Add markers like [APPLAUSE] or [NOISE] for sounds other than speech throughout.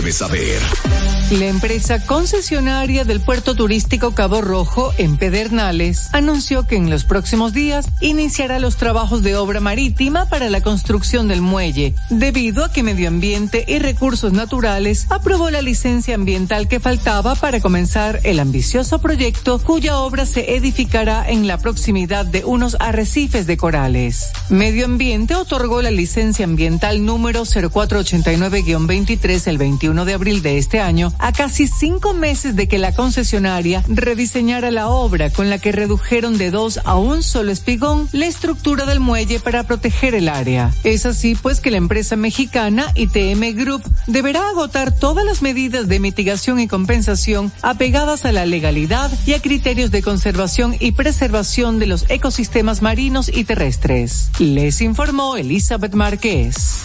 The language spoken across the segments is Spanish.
debes saber. La empresa concesionaria del puerto turístico Cabo Rojo en Pedernales anunció que en los próximos días iniciará los trabajos de obra marítima para la construcción del muelle, debido a que Medio Ambiente y Recursos Naturales aprobó la licencia ambiental que faltaba para comenzar el ambicioso proyecto cuya obra se edificará en la proximidad de unos arrecifes de corales. Medio Ambiente otorgó la licencia ambiental número 0489-23 el 21 de abril de este año a casi cinco meses de que la concesionaria rediseñara la obra con la que redujeron de dos a un solo espigón la estructura del muelle para proteger el área. Es así pues que la empresa mexicana ITM Group deberá agotar todas las medidas de mitigación y compensación apegadas a la legalidad y a criterios de conservación y preservación de los ecosistemas marinos y terrestres. Les informó Elizabeth Márquez.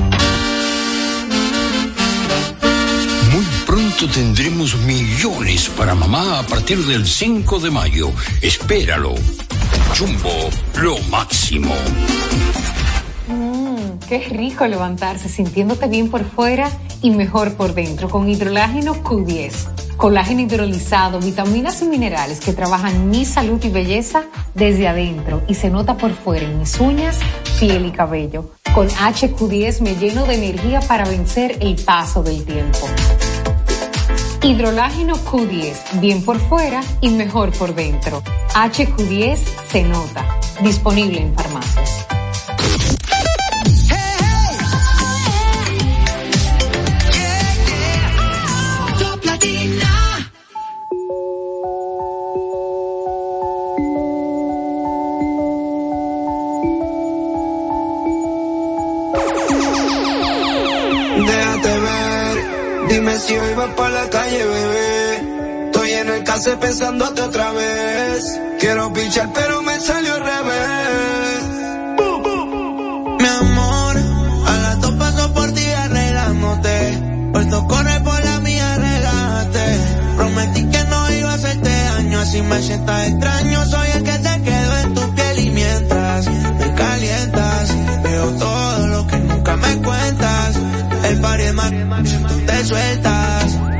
Tendremos millones para mamá a partir del 5 de mayo. Espéralo. Jumbo, lo máximo. Mmm, qué rico levantarse sintiéndote bien por fuera y mejor por dentro con hidrolágeno Q10. Colágeno hidrolizado, vitaminas y minerales que trabajan mi salud y belleza desde adentro y se nota por fuera en mis uñas, piel y cabello. Con HQ10 me lleno de energía para vencer el paso del tiempo. Hidrolágeno Q10, bien por fuera y mejor por dentro. HQ10 se nota. Disponible en farmacias. Para la calle, bebé. Estoy en el case pensándote otra vez. Quiero pichar, pero me salió al revés. Mi amor, a las dos paso por ti arreglándote. Puesto corre por la mía, relájate. Prometí que no iba a hacerte daño, así me sientas extraño. Soy el que te quedo en tu piel y mientras me calientas, veo todo lo que nunca me cuentas. El par es más te sueltas.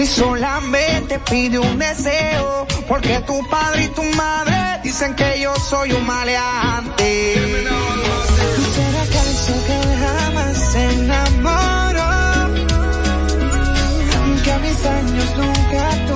y solamente pide un deseo, porque tu padre y tu madre dicen que yo soy un maleante. Será que jamás se enamoró, que mis años nunca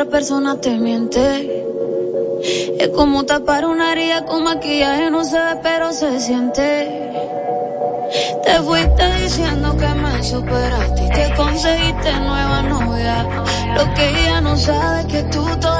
otra persona te miente. Es como tapar una herida con maquillaje, no se ve, pero se siente. Te fuiste diciendo que me superaste y que conseguiste nueva novia. Lo que ella no sabe es que tú todavía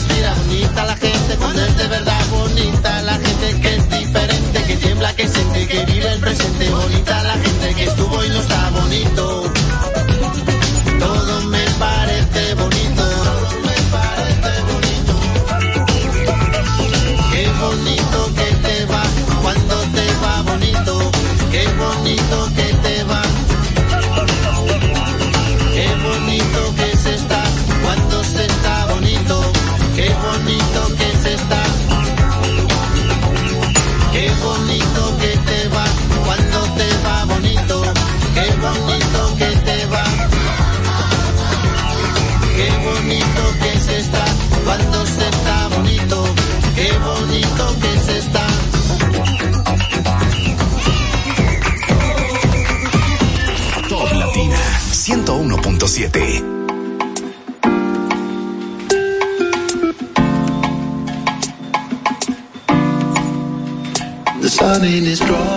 respira bonita la gente cuando es de verdad. money in his.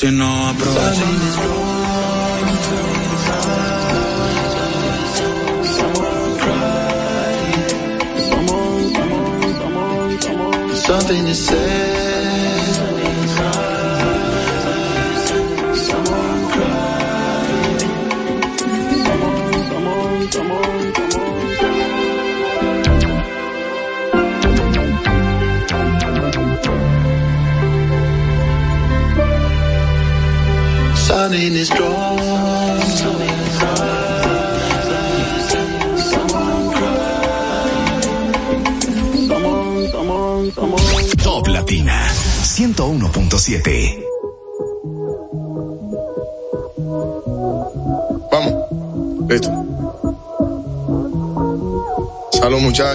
Si no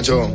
Salud,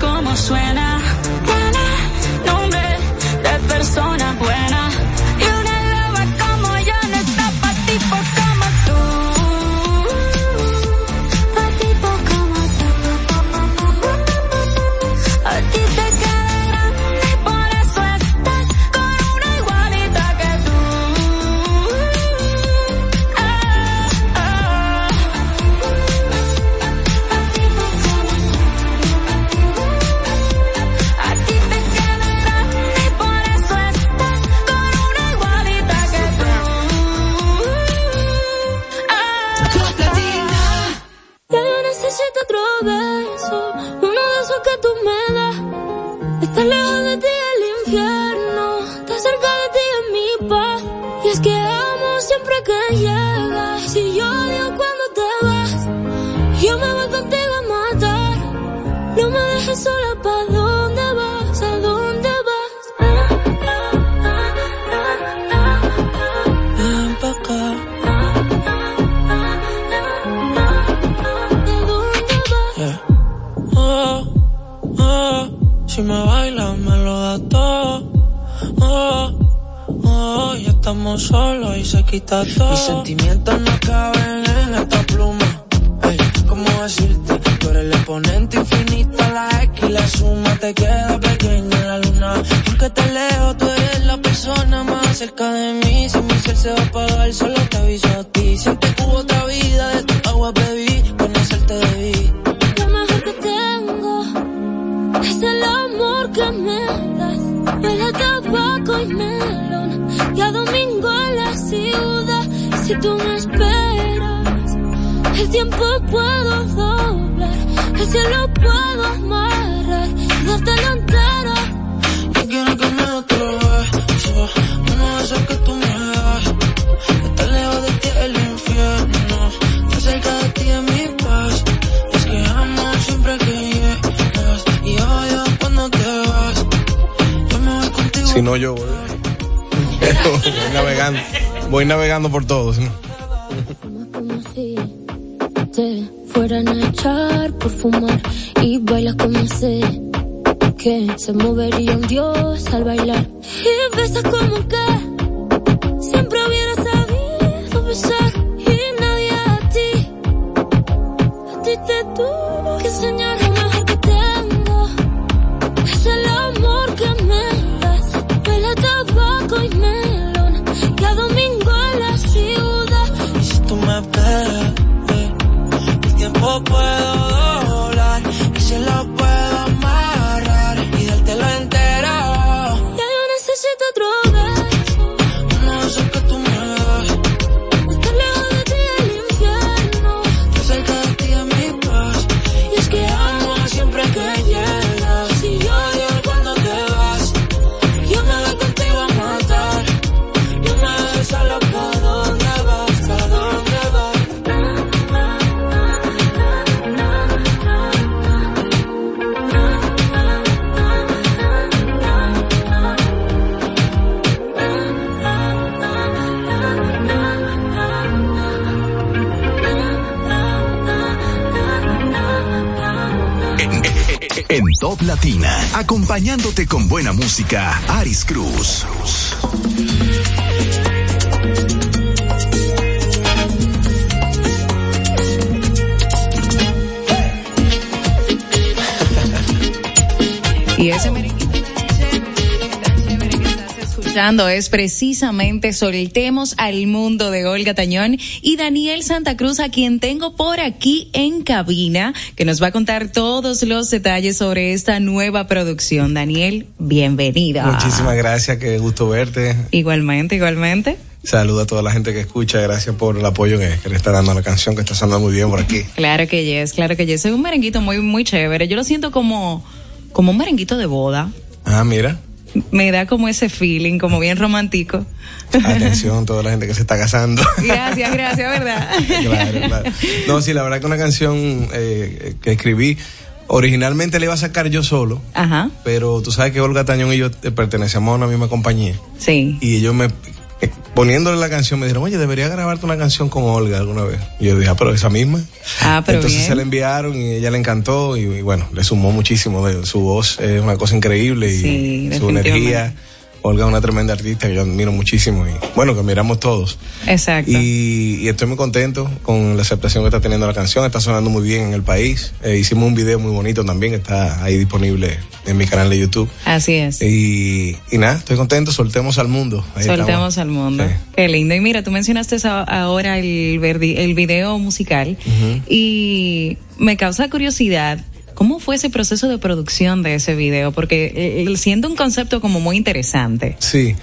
como suena. Buena, nombre de persona buena. habitación. Mis sentimientos por todos. ¿no? Acompañándote con buena música, Aris Cruz. Es precisamente Soltemos al Mundo de Olga Tañón y Daniel Santa Cruz, a quien tengo por aquí en cabina, que nos va a contar todos los detalles sobre esta nueva producción. Daniel, bienvenida. Muchísimas gracias, qué gusto verte. Igualmente, igualmente. Saludo a toda la gente que escucha, gracias por el apoyo que, que le está dando a la canción, que está sonando muy bien por aquí. Claro que yes, claro que yes. Es un merenguito muy, muy chévere. Yo lo siento como, como un merenguito de boda. Ah, mira. Me da como ese feeling, como bien romántico. Atención, toda la gente que se está casando. [LAUGHS] Gracias, gracias, ¿verdad? [LAUGHS] claro, claro. No, sí, la verdad que una canción eh, que escribí, originalmente la iba a sacar yo solo, Ajá. pero tú sabes que Olga Tañón y yo eh, pertenecemos a una misma compañía. Sí. Y ellos me, poniéndole la canción, me dijeron, oye, debería grabarte una canción con Olga alguna vez. Y yo dije, ah, pero esa misma. Ah, pero Entonces bien. se la enviaron y ella le encantó y, y bueno, le sumó muchísimo. De, su voz es una cosa increíble y Sí, su energía. Olga es una tremenda artista que yo admiro muchísimo y bueno, que admiramos todos. Exacto. Y, y estoy muy contento con la aceptación que está teniendo la canción, está sonando muy bien en el país. Eh, hicimos un video muy bonito también, está ahí disponible en mi canal de YouTube. Así es. Y, y nada, estoy contento, soltemos al mundo. Ahí Soltemos estamos. al mundo. Qué lindo. Y mira, tú mencionaste ahora el, el video musical y me causa curiosidad. ¿Cómo fue ese proceso de producción de ese video? Porque eh, siendo un concepto como muy interesante. Sí,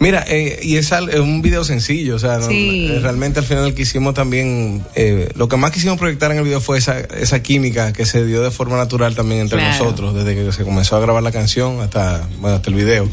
mira, eh, y es, al- es un video sencillo, o sea, no- Sí. eh, realmente al final quisimos también, eh, lo que más quisimos proyectar en el video fue esa, esa química que se dio de forma natural también entre Claro. nosotros, desde que se comenzó a grabar la canción hasta, bueno, hasta el video.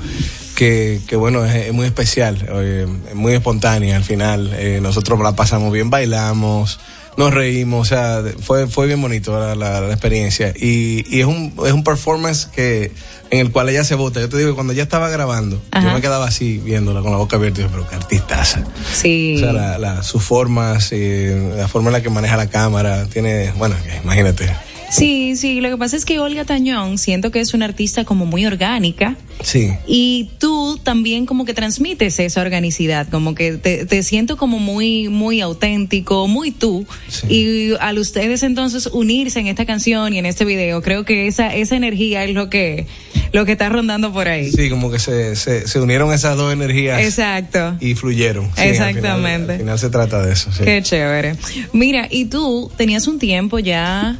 Que, que bueno, es, es muy especial, eh, es muy espontánea al final. eh, nosotros la pasamos bien, bailamos, nos reímos, o sea, fue, fue bien bonito la, la- la experiencia. Y, y es, un, es un performance que en el cual ella se vota. Yo te digo, cuando ella estaba grabando, Ajá. yo me quedaba así viéndola con la boca abierta y yo, pero qué artistaza. Sí. O sea, la, la- sus formas, eh, la forma en la que maneja la cámara, tiene, bueno, imagínate. Sí, sí, lo que pasa es que Olga Tañón siento que es una artista como muy orgánica Sí. y tú también como que transmites esa organicidad, como que te, te siento como muy, muy auténtico, muy tú. Y al ustedes entonces unirse en esta canción y en este video, creo que esa, esa energía es lo que, lo que está rondando por ahí. Sí, como que se, se, se unieron esas dos energías Exacto. y fluyeron. Sí, al final- Exactamente. Al final, se trata de eso. sí. Qué chévere. Mira, y tú tenías un tiempo ya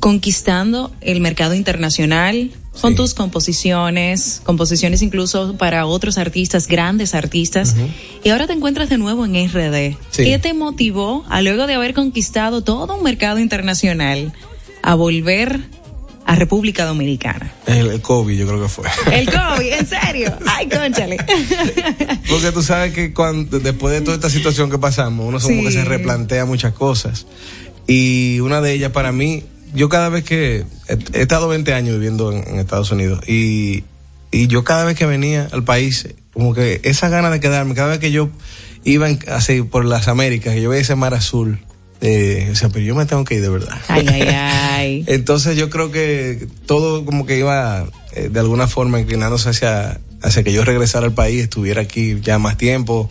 conquistando el mercado internacional con tus composiciones, composiciones incluso para otros artistas, grandes artistas, y ahora te encuentras de nuevo en RD. Sí. ¿Qué te motivó a luego de haber conquistado todo un mercado internacional a volver a República Dominicana? El, el COVID, yo creo que fue. El [LAUGHS] COVID, en serio. Ay, conchale. [LAUGHS] Porque tú sabes que cuando, después de toda esta situación que pasamos, uno como Sí. que se replantea muchas cosas. Y una de ellas para mí, yo cada vez que he, he estado 20 años viviendo en, en Estados Unidos y, y yo cada vez que venía al país, como que esa gana de quedarme, cada vez que yo iba en- así por las Américas, que yo veía ese mar azul, eh, o sea, pero yo me tengo que ir de verdad. Ay, ay, ay. [LAUGHS] Entonces yo creo que todo como que iba eh, de alguna forma inclinándose hacia, hacia que yo regresara al país, estuviera aquí ya más tiempo,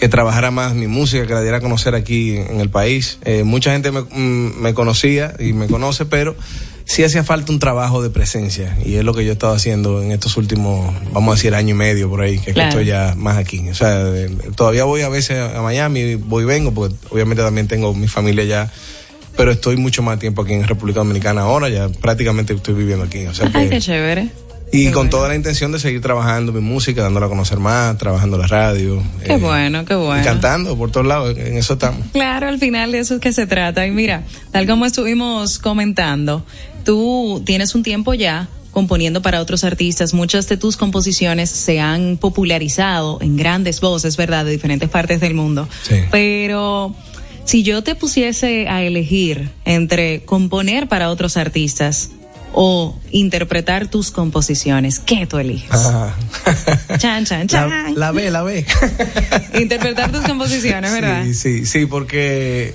que trabajara más mi música, que la diera a conocer aquí en el país. Eh, mucha gente me, mm, me conocía y me conoce, pero sí hacía falta un trabajo de presencia y es lo que yo he estado haciendo en estos últimos, vamos a decir, año y medio por ahí, que, que Claro. estoy ya más aquí. O sea, eh, todavía voy a veces a Miami, voy y vengo, porque obviamente también tengo mi familia ya pero estoy mucho más tiempo aquí en República Dominicana ahora, ya prácticamente estoy viviendo aquí. O sea Ay, que- qué chévere. Y con toda la intención de seguir trabajando mi música, dándola a conocer más, trabajando la radio. Qué eh, bueno, qué y bueno. cantando por todos lados, en eso estamos. Claro, al final de eso es que se trata. Y mira, tal como estuvimos comentando, tú tienes un tiempo ya componiendo para otros artistas. Muchas de tus composiciones se han popularizado en grandes voces, ¿verdad? De diferentes partes del mundo. Sí. Pero si yo te pusiese a elegir entre componer para otros artistas o interpretar tus composiciones, ¿qué tú eliges? Ah, Chan, chan, chan. la ve, la ve. Interpretar tus composiciones, ¿verdad? Sí, sí, sí, porque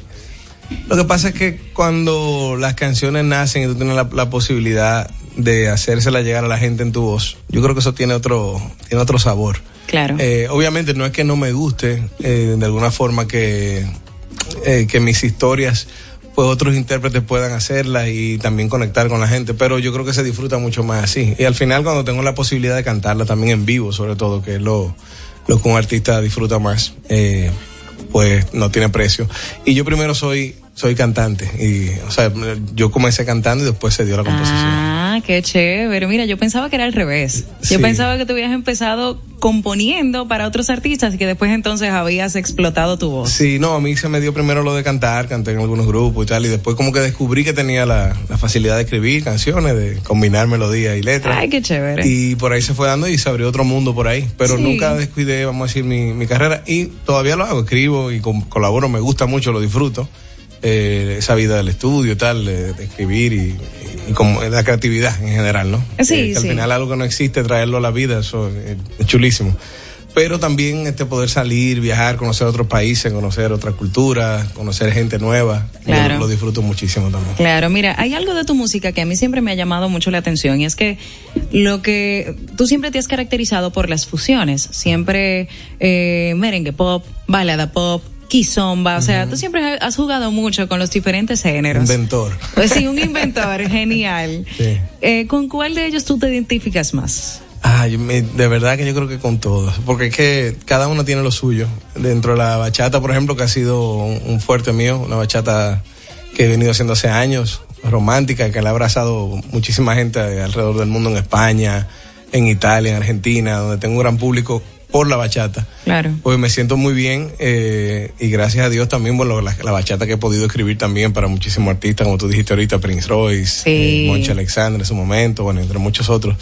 lo que pasa es que cuando las canciones nacen y tú tienes la, la posibilidad de hacérsela llegar a la gente en tu voz, yo creo que eso tiene otro, tiene otro sabor. Claro. Eh, obviamente no es que no me guste eh, de alguna forma que, eh, que mis historias pues otros intérpretes puedan hacerlas y también conectar con la gente, pero yo creo que se disfruta mucho más así. Y al final cuando tengo la posibilidad de cantarla también en vivo, sobre todo, que es lo, lo que un artista disfruta más, eh, pues no tiene precio. Y yo primero soy soy cantante y o sea, yo comencé cantando y después se dio la composición. Ah, qué chévere. Mira, yo pensaba que era al revés. Yo Sí. pensaba que tú habías empezado componiendo para otros artistas y que después entonces habías explotado tu voz. Sí, no, a mí se me dio primero lo de cantar, canté en algunos grupos y tal, y después como que descubrí que tenía la, la facilidad de escribir canciones, de combinar melodías y letras. Ay, qué chévere. Y por ahí se fue dando y se abrió otro mundo por ahí. Pero Sí. nunca descuidé, vamos a decir, mi, mi carrera. Y todavía lo hago, escribo y colaboro, me gusta mucho, lo disfruto. Eh, esa vida del estudio y tal, de, de escribir y, y como la creatividad en general, ¿no? Sí, Eh, que sí. Al final algo que no existe, traerlo a la vida, eso es chulísimo. Pero también este poder salir, viajar, conocer otros países, conocer otras culturas, conocer gente nueva, yo Claro. lo disfruto muchísimo también. Claro, mira, hay algo de tu música que a mí siempre me ha llamado mucho la atención y es que lo que tú siempre te has caracterizado por las fusiones, siempre eh, merengue pop, balada pop, kizomba, o sea, tú siempre has jugado mucho con los diferentes géneros. Inventor. Pues sí, un inventor, [LAUGHS] genial. Sí. Eh, ¿Con cuál de ellos tú te identificas más? Ay, me- de verdad que yo creo que con todos, porque es que cada uno tiene lo suyo. Dentro de la bachata, por ejemplo, que ha sido un, un fuerte mío, una bachata que he venido haciendo hace años, romántica, que la ha abrazado muchísima gente alrededor del mundo, en España, en Italia, en Argentina, donde tengo un gran público por la bachata. Claro. Pues me siento muy bien eh, y gracias a Dios también, bueno, la, la bachata que he podido escribir también para muchísimos artistas, como tú dijiste ahorita, Prince Royce, Sí. eh, Moncha Alexander en su momento, bueno, entre muchos otros.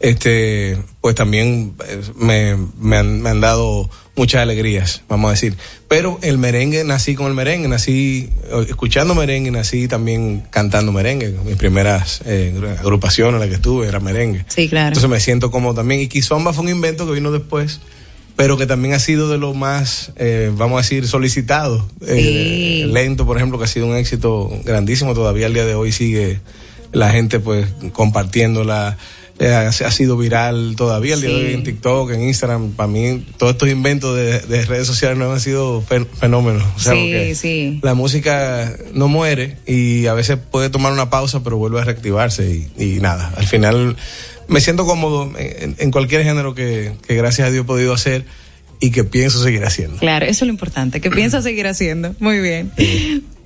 Este, pues también eh, me, me, han, me han dado muchas alegrías, vamos a decir. Pero el merengue, nací con el merengue, nací eh, escuchando merengue, nací también cantando merengue. Mis primeras eh, agrupaciones en las que estuve era merengue. Sí, claro. Entonces me siento como también. Y Kizomba fue un invento que vino después, pero que también ha sido de lo más, eh, vamos a decir, solicitado. Eh, lento, por ejemplo, que ha sido un éxito grandísimo. Todavía al día de hoy sigue la gente pues compartiéndola. Eh, ha, sido viral todavía el día de hoy en TikTok, en Instagram. Para mí, todos estos inventos de, de redes sociales no han sido fen- fenómenos. O sea, Sí, porque sí. La música no muere y a veces puede tomar una pausa, pero vuelve a reactivarse y, y nada. Al final me siento cómodo en, en cualquier género que, que gracias a Dios he podido hacer y que pienso seguir haciendo. Claro, eso es lo importante, que piensas seguir haciendo. Muy bien.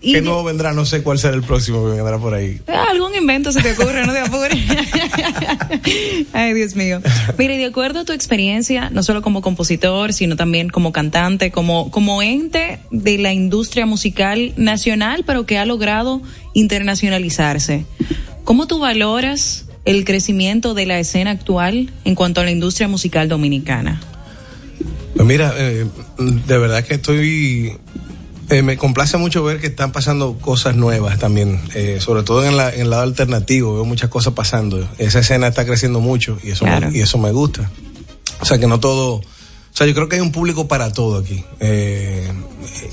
Y ¿Qué nuevo vendrá? No sé cuál será el próximo que vendrá por ahí. Ah, Algún invento se te ocurre, no te apures. [LAUGHS] Ay, Dios mío. Mire, de acuerdo a tu experiencia, no solo como compositor, sino también como cantante, como, como ente de la industria musical nacional, pero que ha logrado internacionalizarse, ¿cómo tú valoras el crecimiento de la escena actual en cuanto a la industria musical dominicana? Pues mira, eh, de verdad que estoy... eh, me complace mucho ver que están pasando cosas nuevas también, eh, sobre todo en, la- en el lado alternativo, veo muchas cosas pasando. Esa escena está creciendo mucho y eso, Claro. me, y eso me gusta. O sea, que no todo... O sea, yo creo que hay un público para todo aquí. eh,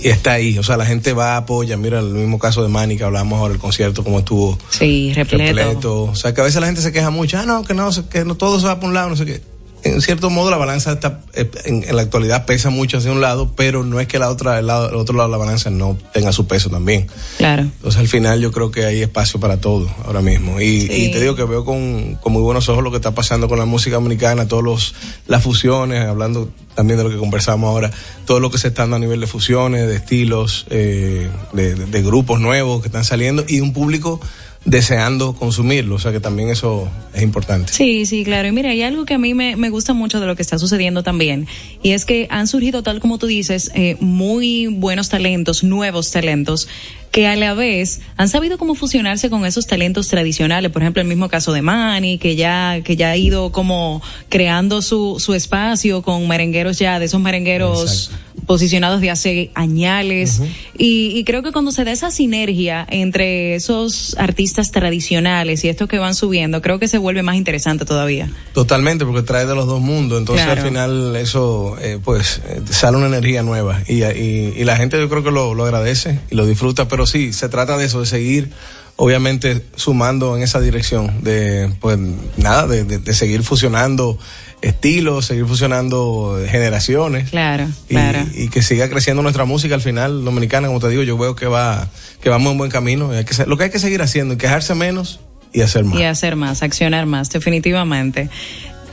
y está ahí. O sea, la gente va, apoya. Mira, el mismo caso de Manny que hablamos ahora, el concierto, como estuvo. Sí, repleto. O sea, que a veces la gente se queja mucho. Ah, no, que no, que no todo se va por un lado, no sé qué. En cierto modo, la balanza está, eh, en, en la actualidad pesa mucho hacia un lado, pero no es que la otra, el, lado, el otro lado de la balanza no tenga su peso también. Claro. Entonces, al final, yo creo que hay espacio para todo ahora mismo. Y, Sí. y te digo que veo con, con muy buenos ojos lo que está pasando con la música dominicana, todos los, las fusiones, hablando también de lo que conversamos ahora, todo lo que se está dando a nivel de fusiones, de estilos, eh, de, de- de grupos nuevos que están saliendo y un público deseando consumirlo. O sea que también eso es importante. Sí, sí, claro. Y mira, hay algo que a mí me, me gusta mucho de lo que está sucediendo también, y es que han surgido, tal como tú dices, eh, muy buenos talentos, nuevos talentos, que a la vez han sabido cómo fusionarse con esos talentos tradicionales. Por ejemplo, el mismo caso de Manny, que ya, que ya ha ido como creando su, su espacio con merengueros ya, de esos merengueros posicionados de hace añales. y, y creo que cuando se da esa sinergia entre esos artistas tradicionales y estos que van subiendo, creo que se vuelve más interesante todavía. Totalmente, porque trae de los dos mundos. Entonces, Claro. al final, eso, eh, pues, eh, sale una energía nueva. Y, y, y la gente, yo creo que lo, lo agradece y lo disfruta, pero pero sí, se trata de eso, de seguir obviamente sumando en esa dirección, de pues nada, de, de- de seguir fusionando estilos, seguir fusionando generaciones. Claro, y, claro. y que siga creciendo nuestra música al final dominicana como te digo yo veo que va que vamos en buen camino hay que lo que hay que seguir haciendo quejarse menos y hacer más Y hacer más, accionar más, definitivamente.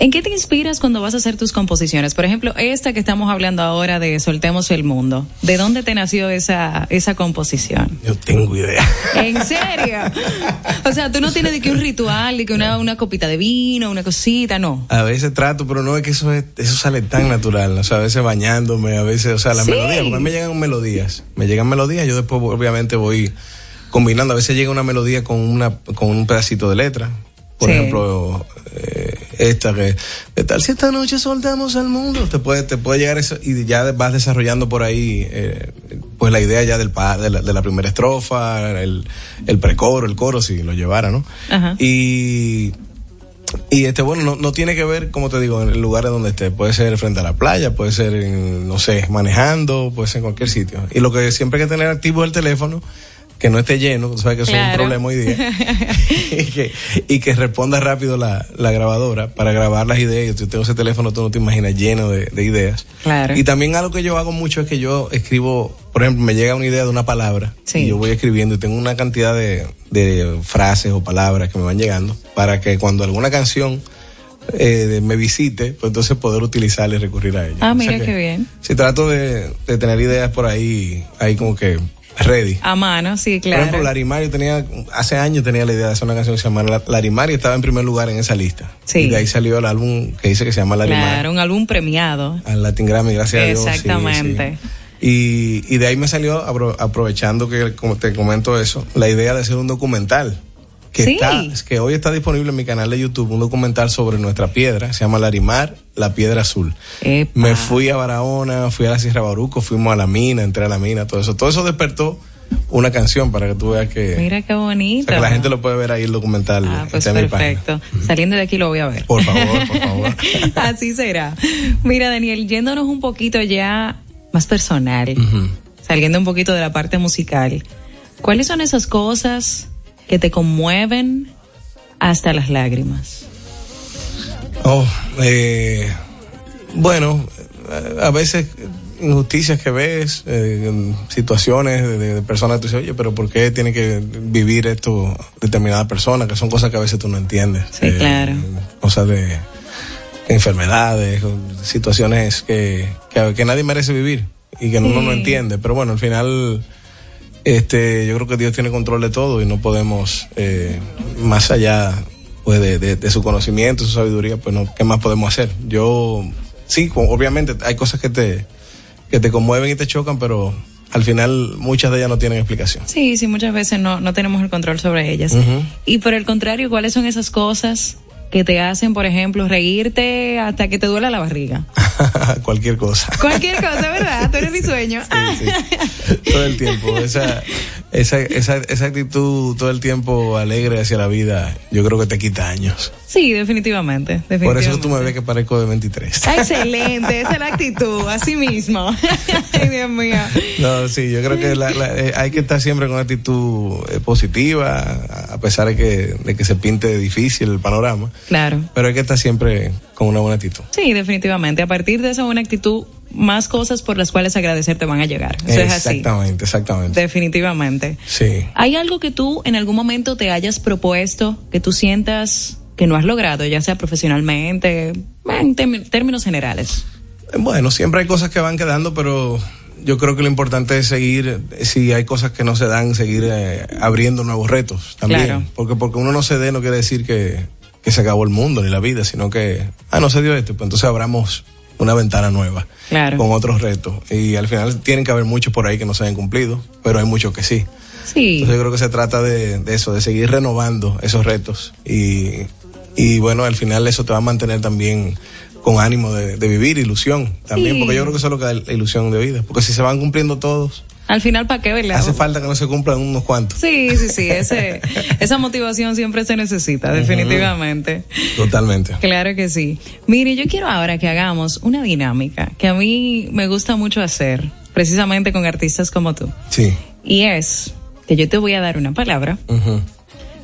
¿En qué te inspiras cuando vas a hacer tus composiciones? Por ejemplo, esta que estamos hablando ahora de Soltemos el Mundo. ¿De dónde te nació esa, esa composición? yo tengo idea ¿En serio? O sea, tú no tienes de que un ritual, de que una, una copita de vino, una cosita, no. a veces trato pero no es que eso es, eso sale tan natural o sea a veces bañándome a veces o sea las Sí. melodías porque a mí me llegan melodías me llegan melodías yo después obviamente voy combinando a veces llega una melodía con una con un pedacito de letra por Sí. ejemplo eh, esta que ¿qué tal si esta noche soltamos al mundo? Te puede, te puede llegar eso y ya vas desarrollando por ahí eh, pues la idea ya del pa- de, la, de la primera estrofa, el, el precoro, el coro, si lo llevara, ¿no? Ajá. Y, y este, bueno, no, no tiene que ver, como te digo, en el lugar donde esté. Puede ser frente a la playa, puede ser, en, no sé, manejando, puede ser en cualquier sitio. Y lo que siempre hay que tener activo es el teléfono, que no esté lleno, tú sabes que eso es un problema hoy día. [LAUGHS] y, que, y que responda rápido la, la grabadora para grabar las ideas. Yo tengo ese teléfono, tú no te imaginas, lleno de, de ideas. Claro. Y también algo que yo hago mucho es que yo escribo, por ejemplo, me llega una idea de una palabra Sí. y yo voy escribiendo y tengo una cantidad de, de frases o palabras que me van llegando para que cuando alguna canción eh, me visite, pues entonces poder utilizarla y recurrir a ella. Ah, O sea mira que qué bien. Si trato de, de tener ideas por ahí, ahí como que ready. A mano, sí, Por ejemplo, claro. Larimar, yo tenía, hace años tenía la idea de hacer una canción que se llama La- Larimar y estaba en primer lugar en esa lista. Sí. Y de ahí salió el álbum que dice que se llama Larimar. Claro, un álbum premiado. Al Latin Grammy, gracias a Dios. Exactamente. sí. Y, y de ahí me salió, apro- aprovechando que como te comento eso, la idea de hacer un documental. Que, Sí. está, que hoy está disponible en mi canal de YouTube, un documental sobre nuestra piedra, se llama Larimar, la piedra azul. Me fui a Barahona, fui a la Sierra Baruco, fuimos a la mina, entré a la mina, todo eso. Todo eso despertó una canción para que tú veas que, Mira qué o bonito. sea, que la gente lo puede ver ahí el documental. Ah, pues está en perfecto. Saliendo de aquí lo voy a ver. Por favor, por favor. [LAUGHS] Así será. Mira, Daniel, yéndonos un poquito ya más personal, saliendo un poquito de la parte musical, ¿cuáles son esas cosas que te conmueven hasta las lágrimas? Oh, eh, bueno, a veces injusticias que ves, eh, situaciones de, de personas que tú dices, oye, pero ¿por qué tiene que vivir esto determinada persona? Que son cosas que a veces tú no entiendes. Sí, Eh, claro. Cosas de enfermedades, situaciones que, que, que nadie merece vivir y que uno Sí. no entiende. Pero bueno, al final, este, yo creo que Dios tiene control de todo y no podemos, eh, más allá pues de, de- de su conocimiento, su sabiduría, pues no, ¿qué más podemos hacer? Yo, sí, obviamente hay cosas que te, que te conmueven y te chocan, pero al final muchas de ellas no tienen explicación. Sí, sí, muchas veces no, no tenemos el control sobre ellas. Y por el contrario, ¿cuáles son esas cosas que te hacen, por ejemplo, reírte hasta que te duela la barriga? [LAUGHS] Cualquier cosa. Cualquier cosa, ¿verdad? Tú eres mi sueño. todo el tiempo. Esa, esa, esa, esa actitud todo el tiempo alegre hacia la vida, yo creo que te quita años. Sí, definitivamente. Por definitivamente. eso tú me ves que parezco de 23. Ah, Excelente, esa es la actitud, así mismo. [LAUGHS] Ay, Dios mío. No, sí, yo creo que la- la- eh, hay que estar siempre con una actitud eh, positiva, a a pesar de que, de que se pinte difícil el panorama, Claro. pero hay que estar siempre con una buena actitud. Sí, definitivamente. A partir de esa buena actitud, más cosas por las cuales agradecer te van a llegar. Eso es así. exactamente, exactamente. Definitivamente. Sí. ¿Hay algo que tú en algún momento te hayas propuesto que tú sientas que no has logrado, ya sea profesionalmente, en términos generales? Bueno, siempre hay cosas que van quedando, pero yo creo que lo importante es seguir, si hay cosas que no se dan, seguir eh, abriendo nuevos retos también. Claro. Porque porque uno no se dé no quiere decir que, que se acabó el mundo ni la vida, sino que, ah, no se dio esto, pues entonces abramos una ventana nueva Claro. con otros retos. Y al final tienen que haber muchos por ahí que no se hayan cumplido, pero hay muchos que sí. Sí. Entonces yo creo que se trata de, de eso, de seguir renovando esos retos. Y, y bueno, al final eso te va a mantener también con ánimo de, de vivir, ilusión también, Sí. porque yo creo que eso es lo que da la ilusión de vida. Porque si se van cumpliendo todos, Al final, ¿para qué, verdad? hace falta que no se cumplan unos cuantos. Sí, sí, sí. Ese, [LAUGHS] esa motivación siempre se necesita, definitivamente. Totalmente. Claro que sí. Mire, yo quiero ahora que hagamos una dinámica que a mí me gusta mucho hacer, precisamente con artistas como tú. Sí. Y es que yo te voy a dar una palabra.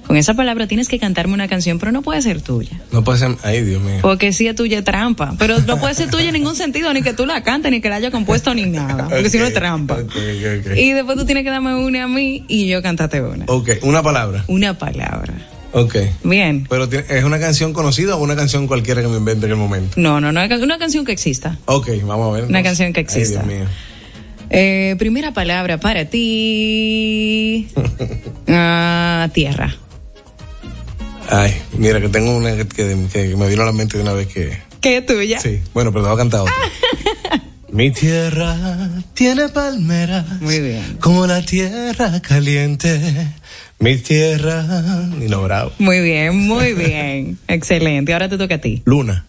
Con esa palabra tienes que cantarme una canción, pero no puede ser tuya. No puede ser. Ay, Dios mío. Porque si es tuya es trampa. Pero no puede ser tuya en ningún sentido, ni que tú la cantes, ni que la haya compuesto, ni nada. [LAUGHS] Porque si no es trampa. Ok, ok, ok. Y después tú tienes que darme una a mí y yo cantarte una. Ok, una palabra. Una palabra. Ok. Bien. Pero ¿es una canción conocida o una canción cualquiera que me invente en el momento? No, no, no, una canción que exista. Ok, vamos a ver. Una canción que exista. Ay, Dios mío. Eh, primera palabra para ti. [LAUGHS] Ah, tierra. Ay, mira que tengo una que, me vino a la mente de una vez que... ¿Qué es tuya? Sí, bueno, pero te voy a cantar otra. [LAUGHS] Mi tierra tiene palmeras. Muy bien. Como la tierra caliente. Mi tierra. Y no bravo. Muy bien, muy bien. [LAUGHS] Excelente. Ahora te toca a ti. Luna.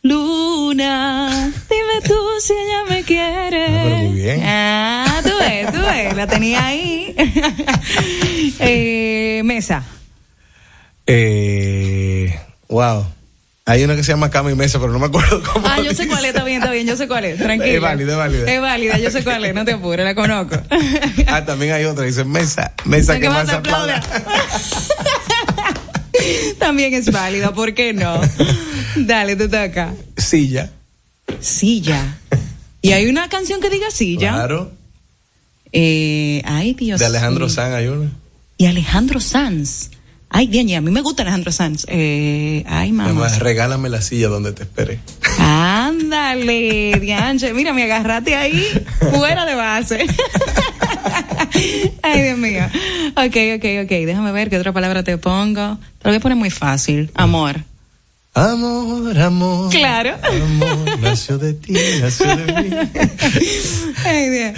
Luna, dime tú si ella me quiere. Ah, pero muy bien. Ah, tú ves, tú ves, la tenía ahí. [LAUGHS] eh, mesa. Eh, wow. Hay una que se llama cama y mesa, pero no me acuerdo [LAUGHS] cómo. Ah, yo sé cuál es, está bien, está bien, yo sé cuál es, tranquila. Es válida, es válida. Es válida, yo sé cuál es, no te apures, la conozco. [LAUGHS] Ah, también hay otra, dice mesa, mesa Que que más aplauda. [LAUGHS] También es válida, ¿por qué no? Dale, te toca. Silla. Silla. Y hay una canción que diga silla. Claro. Eh, ay, Dios De Alejandro mío. Sanz hay una. Y Alejandro Sanz. Ay, bien, y a mí me gusta Alejandro Sanz. Eh, ay, mamá. Además, regálame la silla donde te espere. Ándale, [LAUGHS] Dianche. Mira, me agarraste ahí fuera de base. [LAUGHS] Ay, Dios mío. Ok, ok, ok. Déjame ver qué otra palabra te pongo. Te lo voy a poner muy fácil. Amor. Amor, amor. Claro. Amor, nació de ti, nació de mí. Ay, Dios.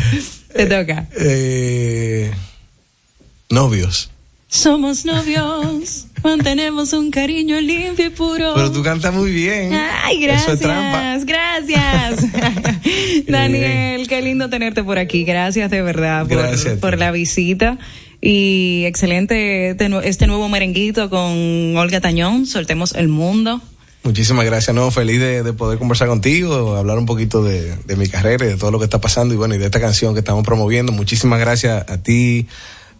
Te toca. Eh, novios. Somos novios. Mantenemos un cariño limpio y puro. Pero tú cantas muy bien. Ay, Eso es trampa. gracias, [LAUGHS] gracias. Daniel, qué lindo tenerte por aquí. Gracias de verdad por, Gracias la visita. Y excelente este, este nuevo merenguito con Olga Tañón, Soltemos el Mundo. Muchísimas gracias, no, feliz de, de poder conversar contigo, hablar un poquito de, de mi carrera y de todo lo que está pasando y bueno, y de esta canción que estamos promoviendo. Muchísimas gracias a ti,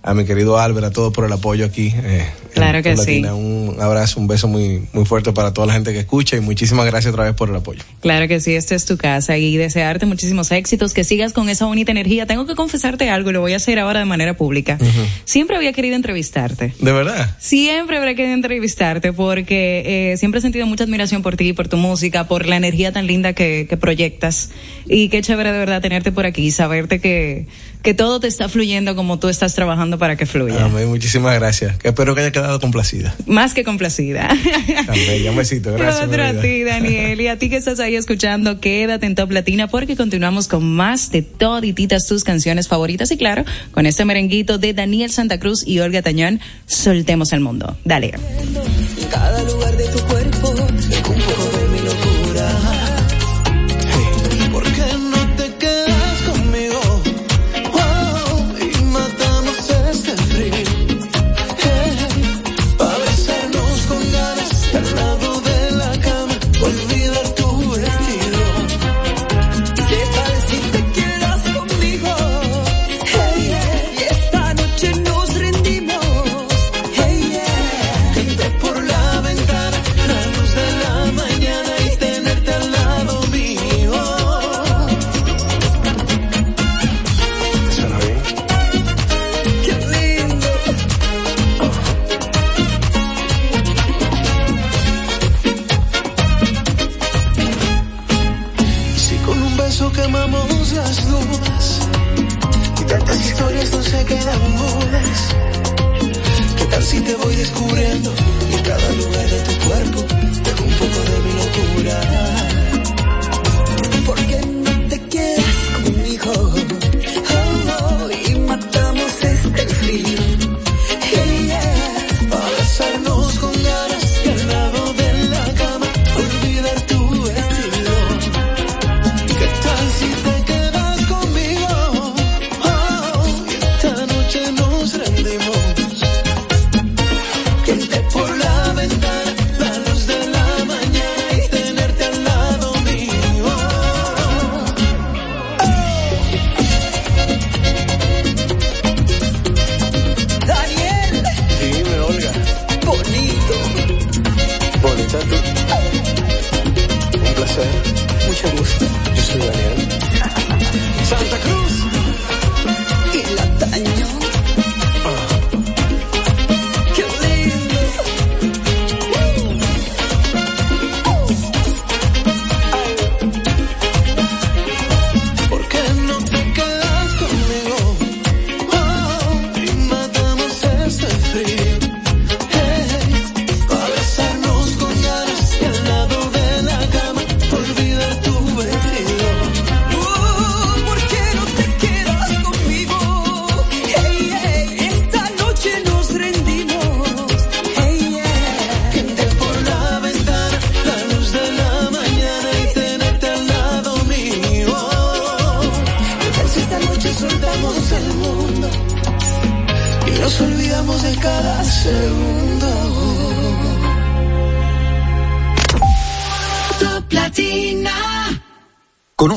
a mi querido Albert, a todos por el apoyo aquí. eh, en Claro que sí. Un abrazo, un beso muy, muy fuerte para toda la gente que escucha y muchísimas gracias otra vez por el apoyo. Claro que sí, esta es tu casa y desearte muchísimos éxitos, que sigas con esa bonita energía. Tengo que confesarte algo y lo voy a hacer ahora de manera pública. Siempre había querido entrevistarte. ¿De verdad? Siempre habré querido entrevistarte porque eh, siempre he sentido mucha admiración por ti, por tu música, por la energía tan linda que, que proyectas. Y qué chévere de verdad tenerte por aquí y saberte que, que todo te está fluyendo como tú estás trabajando para que fluya. Amén, muchísimas gracias. Espero que haya quedado complacida. Más que complacida. Un besito, gracias. Otro a vida. ti, Daniel. Y a ti que estás ahí escuchando, quédate en Top Latina porque continuamos con más de todititas tus canciones favoritas. Y claro, con este merenguito de Daniel Santa Cruz y Olga Tañón, soltemos el mundo. Dale. Cada lugar de tu cuerpo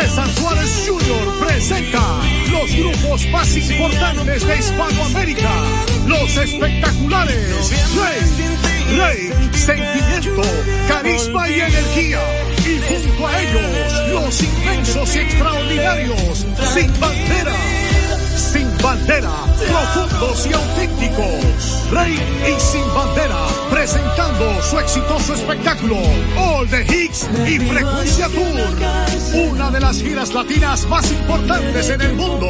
César Suárez Jr. presenta los grupos más importantes de Hispanoamérica. Los espectaculares Rey, Rey, Sentimiento, Carisma y Energía. Y junto a ellos, los inmensos y extraordinarios Sin Bandera. Bandera, profundos y auténticos. Rey y Sin Bandera, presentando su exitoso espectáculo All the Hits y Frecuencia Tour. Una de las giras latinas más importantes en el mundo.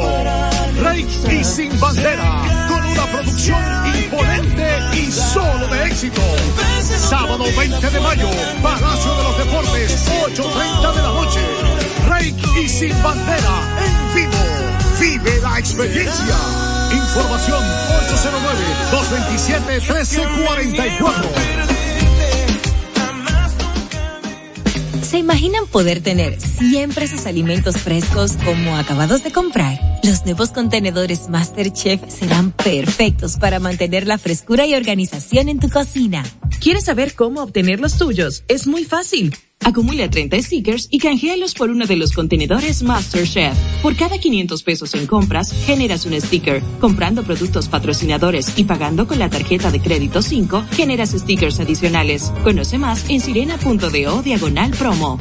Rey y Sin Bandera, con una producción imponente y solo de éxito. Sábado 20 de mayo, Palacio de los Deportes, 8.30 de la noche. Rey y Sin Bandera, en vivo. Vive la experiencia. Información 809-227-1344. ¿Se imaginan poder tener siempre sus alimentos frescos como acabados de comprar? Los nuevos contenedores MasterChef serán perfectos para mantener la frescura y organización en tu cocina. ¿Quieres saber cómo obtener los tuyos? Es muy fácil. Acumula 30 stickers y canjealos por uno de los contenedores MasterChef. Por cada 500 pesos en compras, generas un sticker. Comprando productos patrocinadores y pagando con la tarjeta de crédito 5, generas stickers adicionales. Conoce más en sirena.do diagonal promo.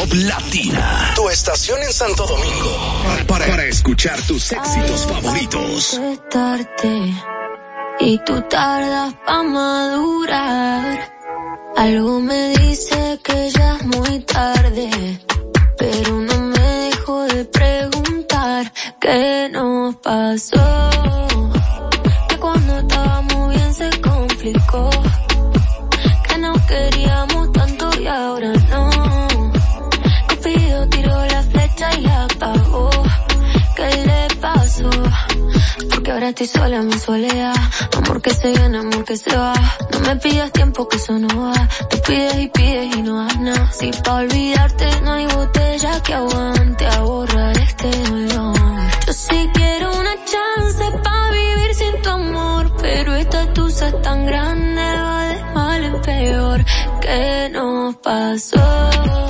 Top Latina. Tu estación en Santo Domingo. Para, para escuchar tus éxitos favoritos. y tú tardas pa madurar. Algo me dice que ya es muy tarde, pero no me dejo de preguntar qué nos pasó. Que cuando estábamos bien se complicó, ahora estoy sola en mi soledad. Amor que se viene, amor que se va. No me pidas tiempo que eso no va. Tú pides y pides y no das nada. Si pa' olvidarte no hay botella que aguante a borrar este dolor. Yo sí quiero una chance pa' vivir sin tu amor. Pero esta tusa es tan grande, va de mal en peor. ¿Qué nos pasó?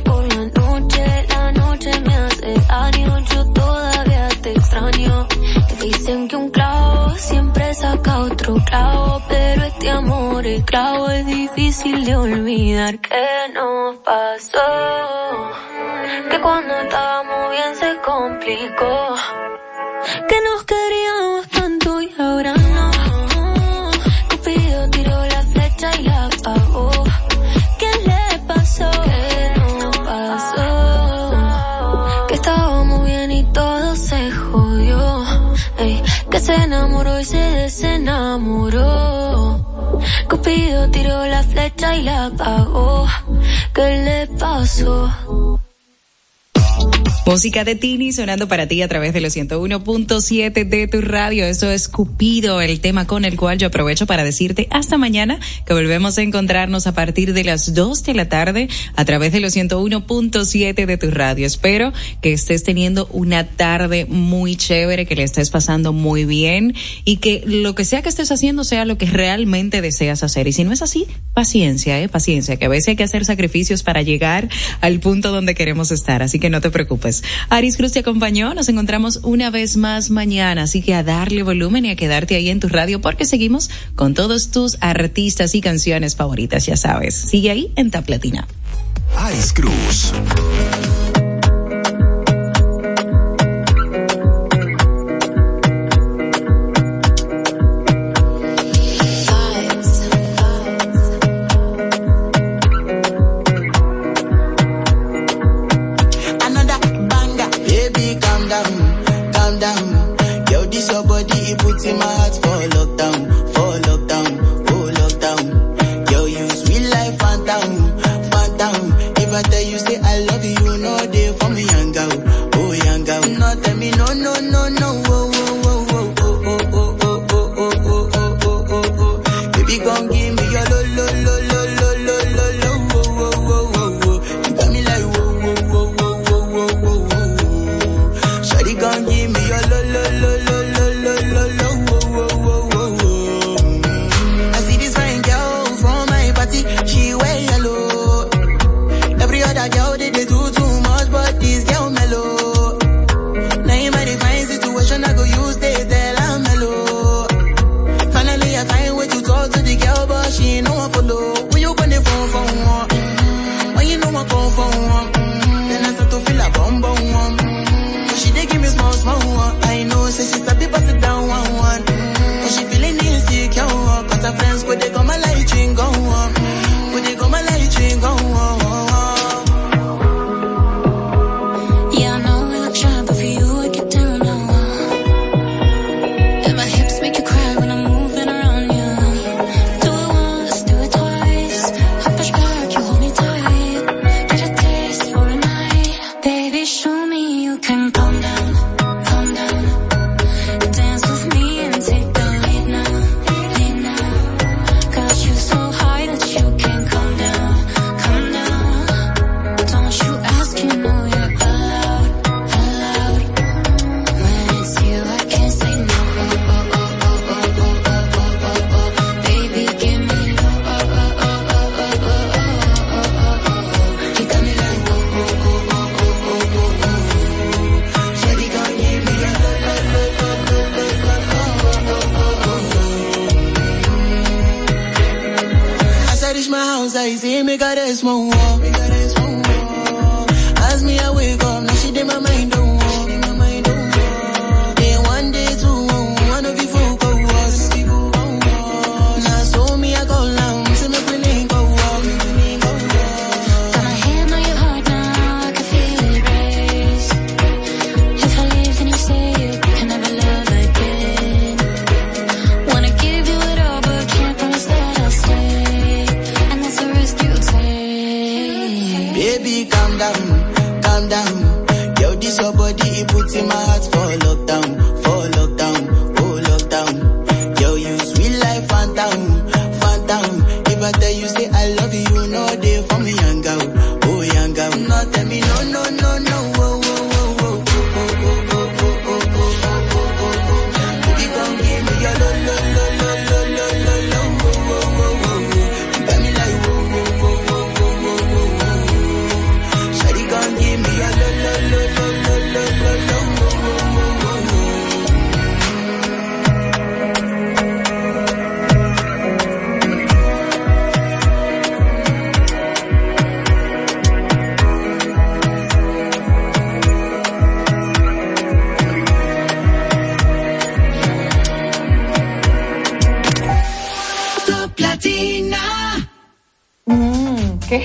este amor el clavo es difícil de olvidar. ¿Qué nos pasó? Que cuando estábamos bien se complicó. Que nos queríamos tanto y ahora no. Cupido tiró la flecha y la apagó. ¿Qué le pasó? ¿Qué nos pasó? Que estábamos bien y todo se jodió. Que se enamoró y se desenamoró. Cupido tiró la flecha y la apagó. ¿Qué le pasó? Música de Tini sonando para ti a través de los 101.7 de tu radio. Eso es Cupido, el tema con el cual yo aprovecho para decirte hasta mañana que volvemos a encontrarnos a partir de las 2 de la tarde a través de los 101.7 de tu radio. Espero que estés teniendo una tarde muy chévere, que le estés pasando muy bien y que lo que sea que estés haciendo sea lo que realmente deseas hacer. Y si no es así, paciencia, eh, paciencia, que a veces hay que hacer sacrificios para llegar al punto donde queremos estar. Así que no te preocupes. Pues. Aris Cruz te acompañó, nos encontramos una vez más mañana, así que a darle volumen y a quedarte ahí en tu radio porque seguimos con todos tus artistas y canciones favoritas, ya sabes. Sigue ahí en Taplatina. Ice Cruz.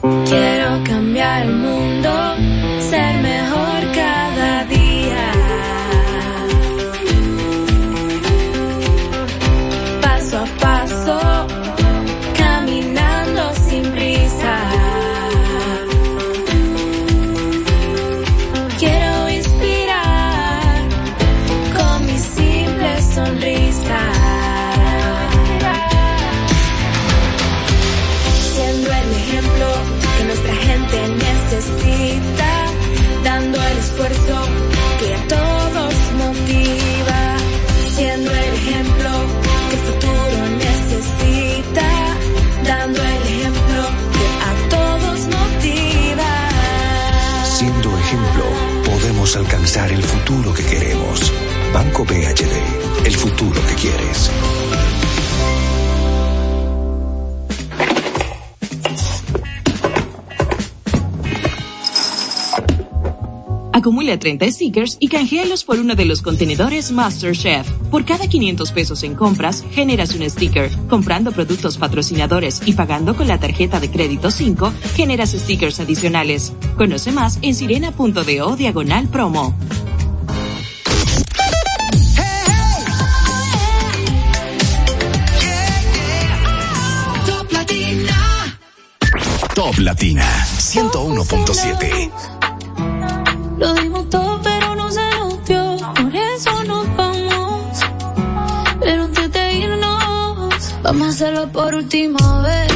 Quiero cambiar el mundo, ser mejor. Banco el futuro que quieres. Acumula 30 stickers y canjealos por uno de los contenedores MasterChef. Por cada 500 pesos en compras, generas un sticker. Comprando productos patrocinadores y pagando con la tarjeta de crédito 5, generas stickers adicionales. Conoce más en sirena.do diagonal promo. Top Latina 101.7. Lo dimos todo, pero no se nos dio. Por eso nos vamos. Pero antes de irnos, vamos a hacerlo por última vez.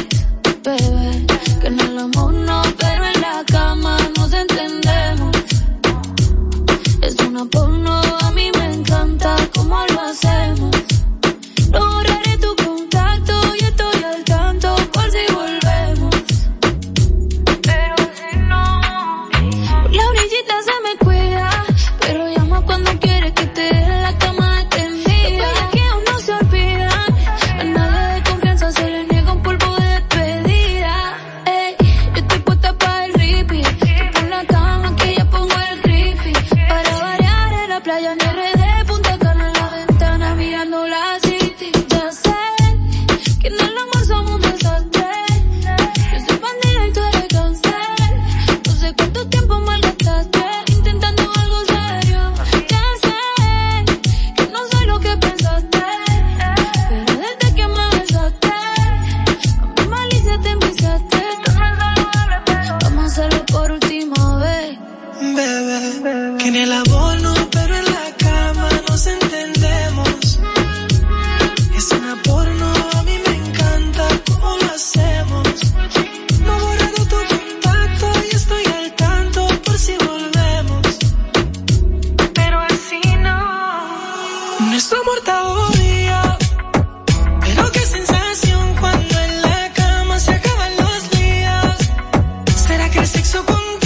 sexo contigo.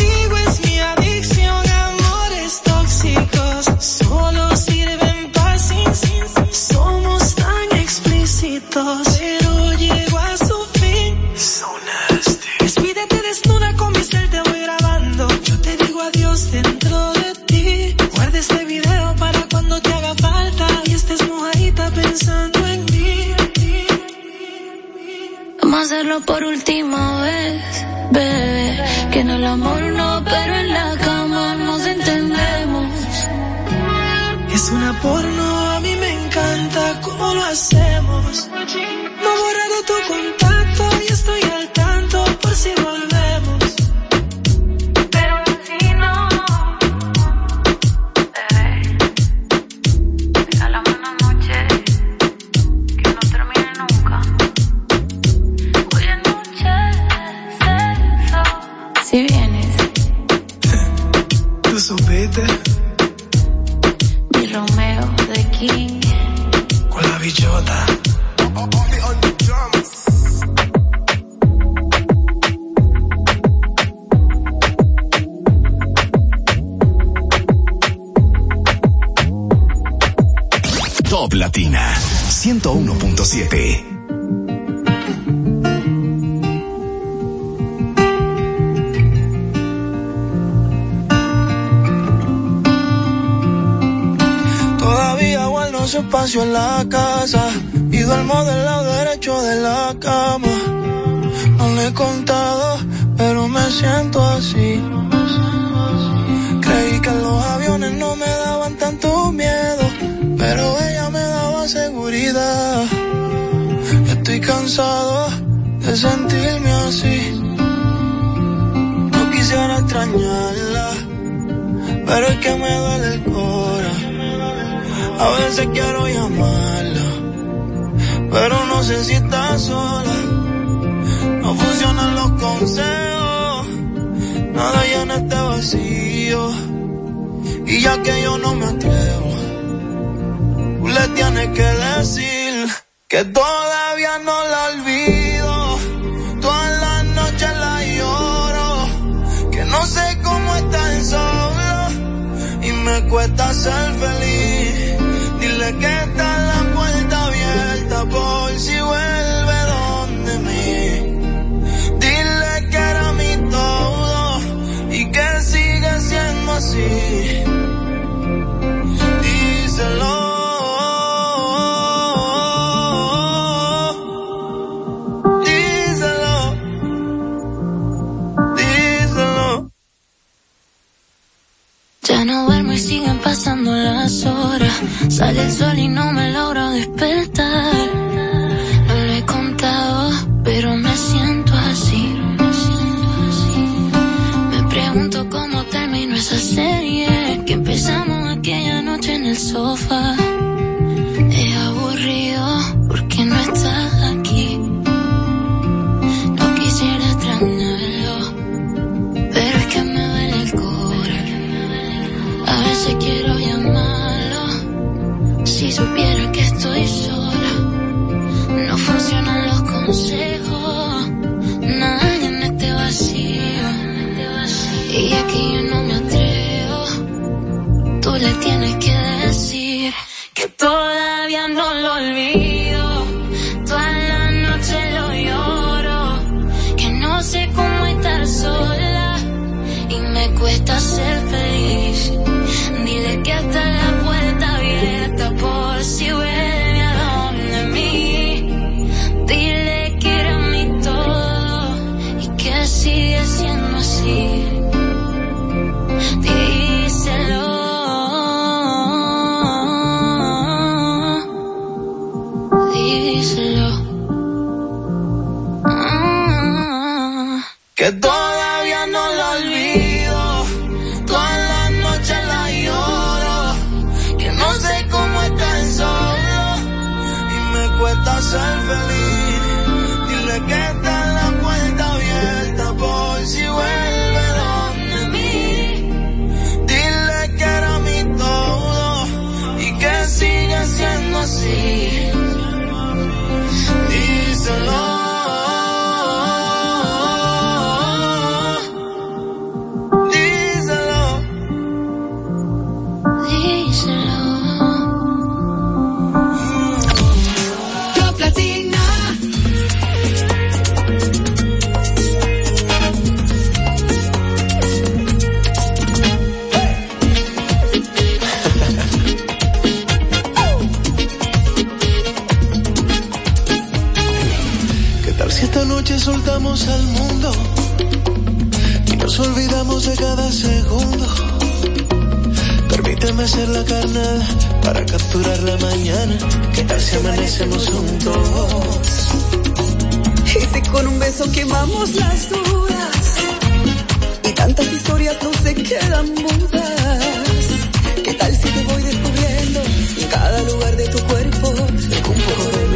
pero es que me duele el cora. A veces quiero llamarla, pero no sé si está sola. No funcionan los consejos, nada llena este vacío. Y ya que yo no me atrevo, tú le tienes que decir que todo salva Sale el sol y no me logro despertar. No lo he contado, pero me siento así. Me pregunto cómo terminó esa serie que empezamos aquella noche en el sofá. hacer la carnada para capturar la mañana. ¿Qué tal si amanecemos juntos? Y si con un beso quemamos las dudas y tantas historias no se quedan mudas. ¿Qué tal si te voy descubriendo en cada lugar de tu cuerpo? Un poco de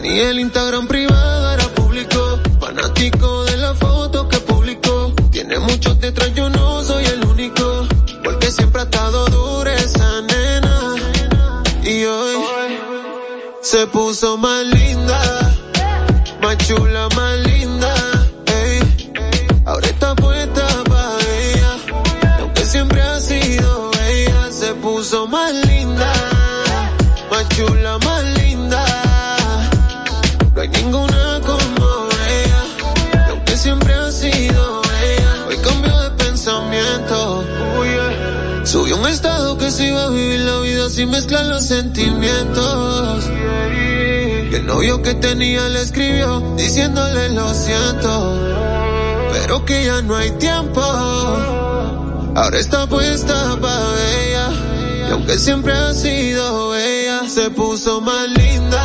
Tenía el Instagram privado, era público. Fanático de la foto que publicó. Tiene muchos detrás, yo no soy el único. Porque siempre ha estado dura esa nena. Y hoy se puso más linda. Más chula, más linda. Ey. Ahora está puesta para ella. Aunque siempre ha sido ella, se puso más linda. Más chula. si mezclan los sentimientos. Y el novio que tenía le escribió diciéndole lo siento, pero que ya no hay tiempo. Ahora está puesta pa' ella, y aunque siempre ha sido ella, se puso más linda,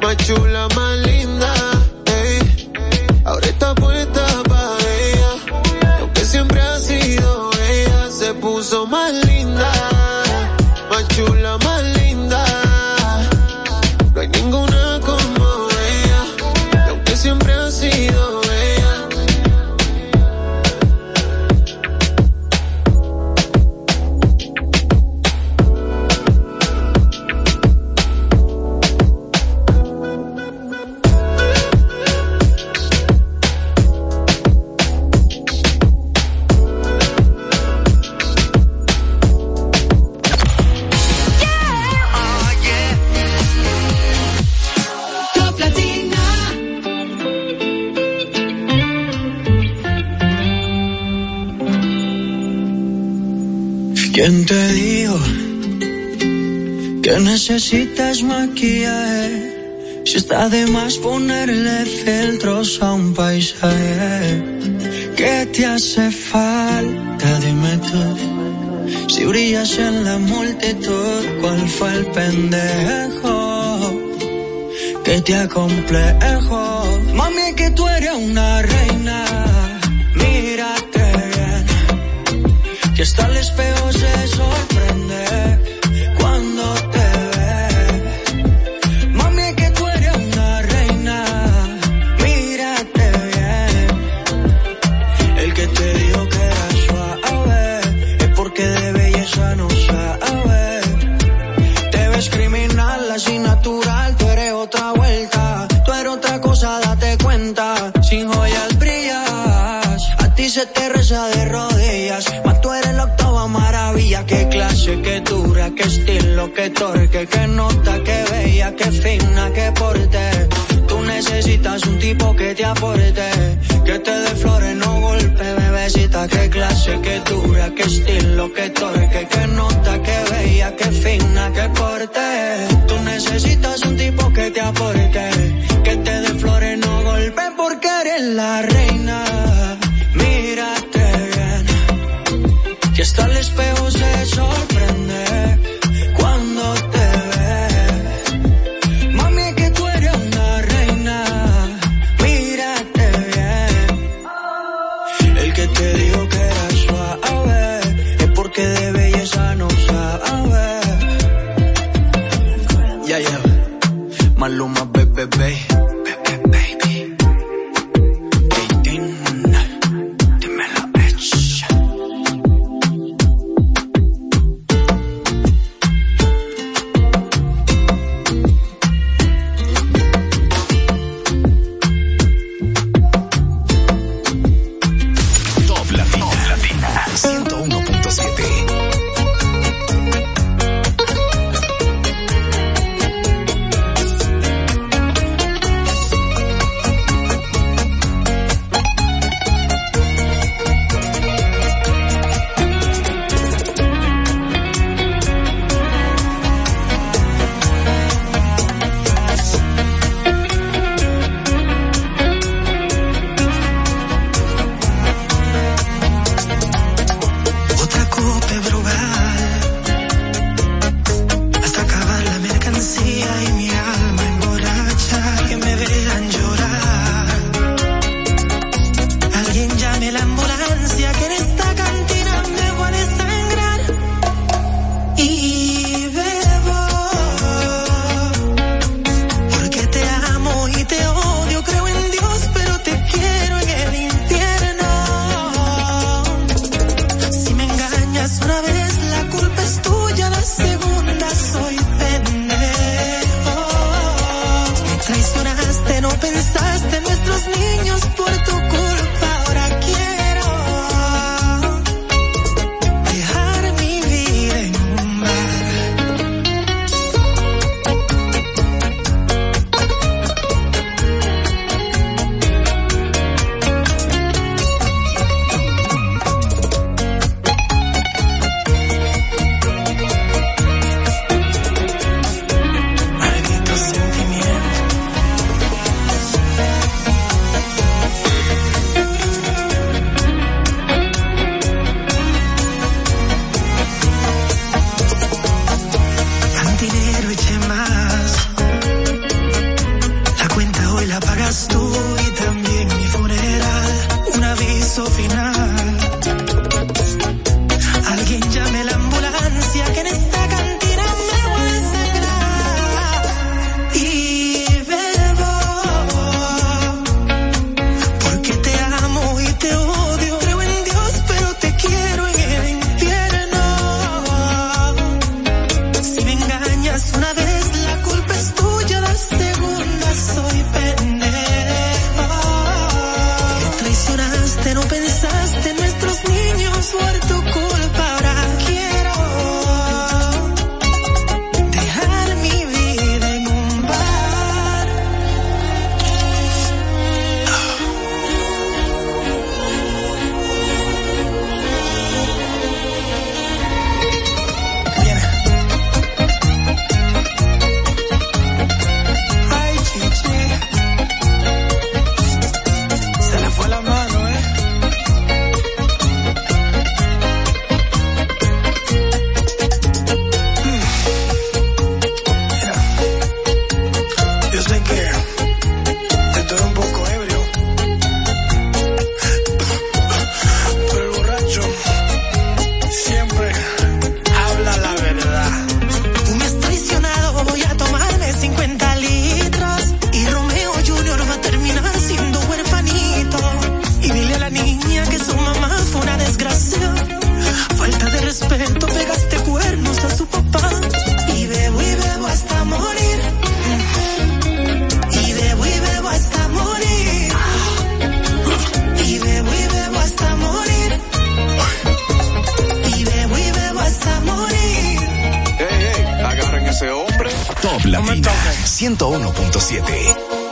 más chula, más Además ponerle filtros a un paisaje que te hace falta, dime tú. Si brillas en la multitud, ¿cuál fue el pendejo que te acomplejo? Mami, que tú eres una reina. que te aporte, que te dé flores, no golpe, bebecita, qué clase, qué dura, qué estilo, qué torque, qué nota, qué bella, qué fina, qué porte. Tú necesitas un tipo que te aporte, que te dé flores, no golpe, porque eres la reina. Top Latina 101.7.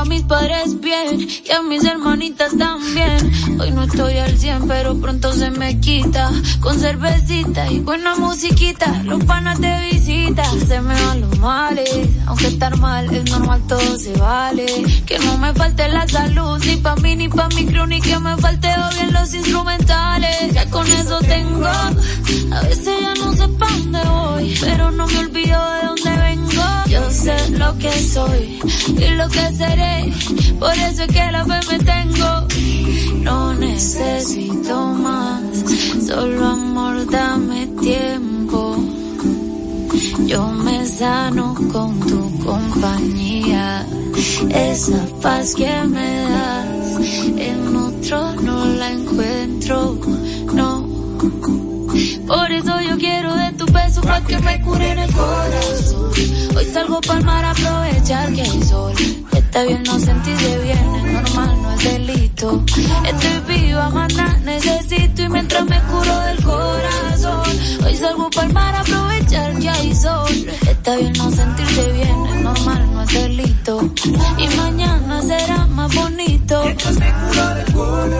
a mis padres bien y a mis hermanitas también. Hoy no estoy al 100, pero pronto se me quita. Con cervecita y buena musiquita, los panas te visitan. Se me van los males, aunque estar mal es normal, todo se vale. Que no me falte la salud, ni pa' mí, ni pa' mi crew, ni que me falte o bien los instrumentales. Ya con eso tengo, a veces ya no sé pa' dónde voy, pero no me olvido de dónde. Yo sé lo que soy y lo que seré, por eso es que la fe me tengo. No necesito más, solo amor, dame tiempo. Yo me sano con tu compañía, esa paz que me das, en otro no la encuentro, no. Por eso yo quiero de para que me corazón. Hoy salgo para mar a aprovechar que hay sol. Está bien no sentirse bien, es normal, no es delito. Estoy viva, manda, necesito y mientras me curo del corazón. Hoy salgo para mar a aprovechar que hay sol. Está bien no sentirse bien, es normal, no es delito. Y mañana será más bonito. Mientras me curo del corazón.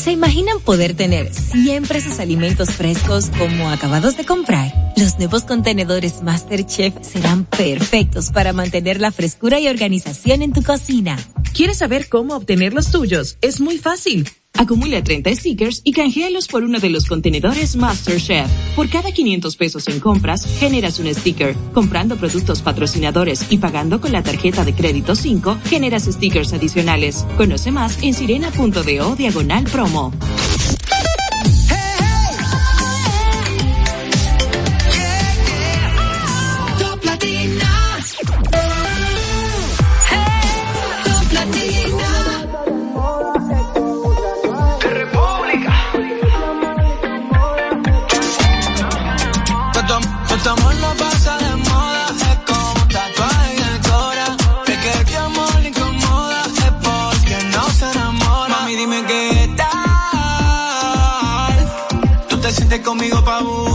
¿Se imaginan poder tener siempre sus alimentos frescos como acabados de comprar? Los nuevos contenedores MasterChef serán perfectos para mantener la frescura y organización en tu cocina. ¿Quieres saber cómo obtener los tuyos? Es muy fácil. Acumula 30 stickers y canjealos por uno de los contenedores MasterChef. Por cada 500 pesos en compras, generas un sticker. Comprando productos patrocinadores y pagando con la tarjeta de crédito 5, generas stickers adicionales. Conoce más en sirena.do diagonal promo. Conmigo pa'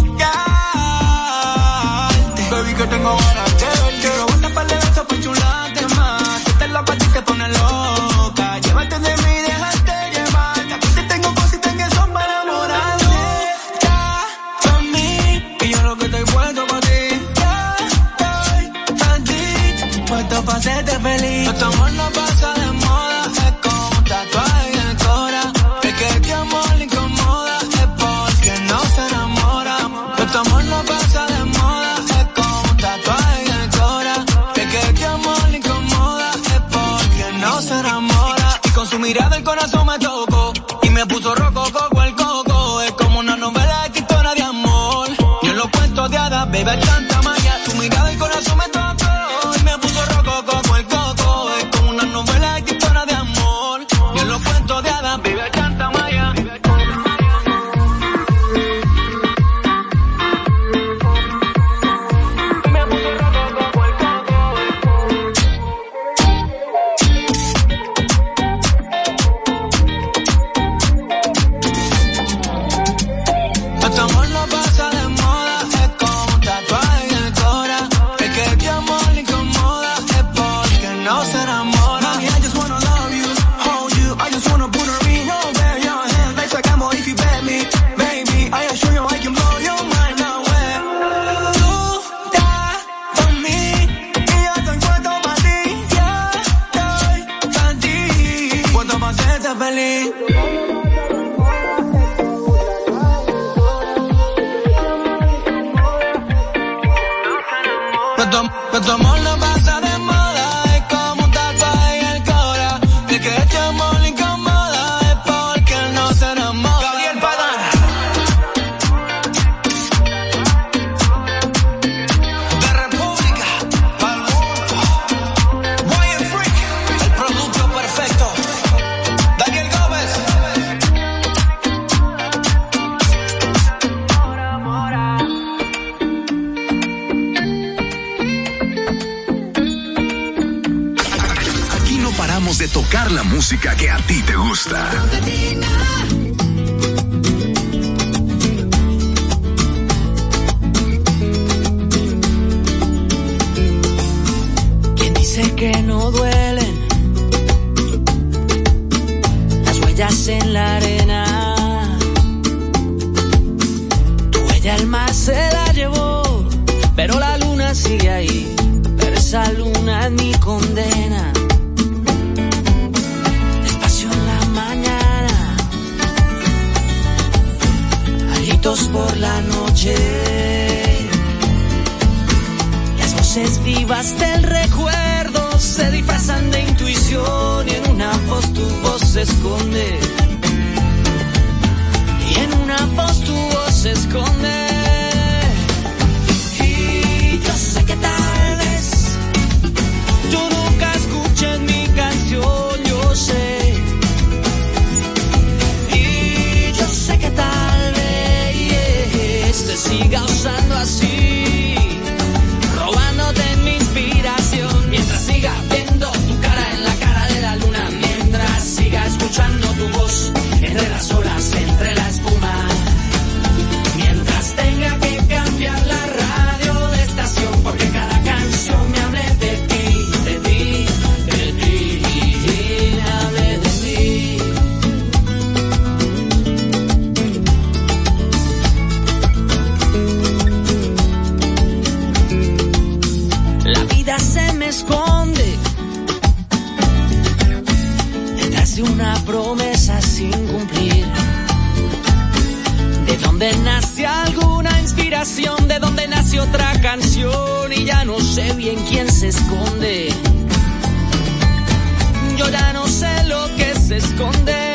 Activaste el recuerdo, se disfrazan de intuición y en una voz tu voz se esconde. Y en una voz tu voz se esconde. Y yo sé que tal vez tú nunca escuches mi canción, yo sé. Y yo sé que tal vez te siga usando así. Promesas sin cumplir. ¿De dónde nace alguna inspiración? ¿De dónde nace otra canción? Y ya no sé bien quién se esconde. Yo ya no sé lo que se esconde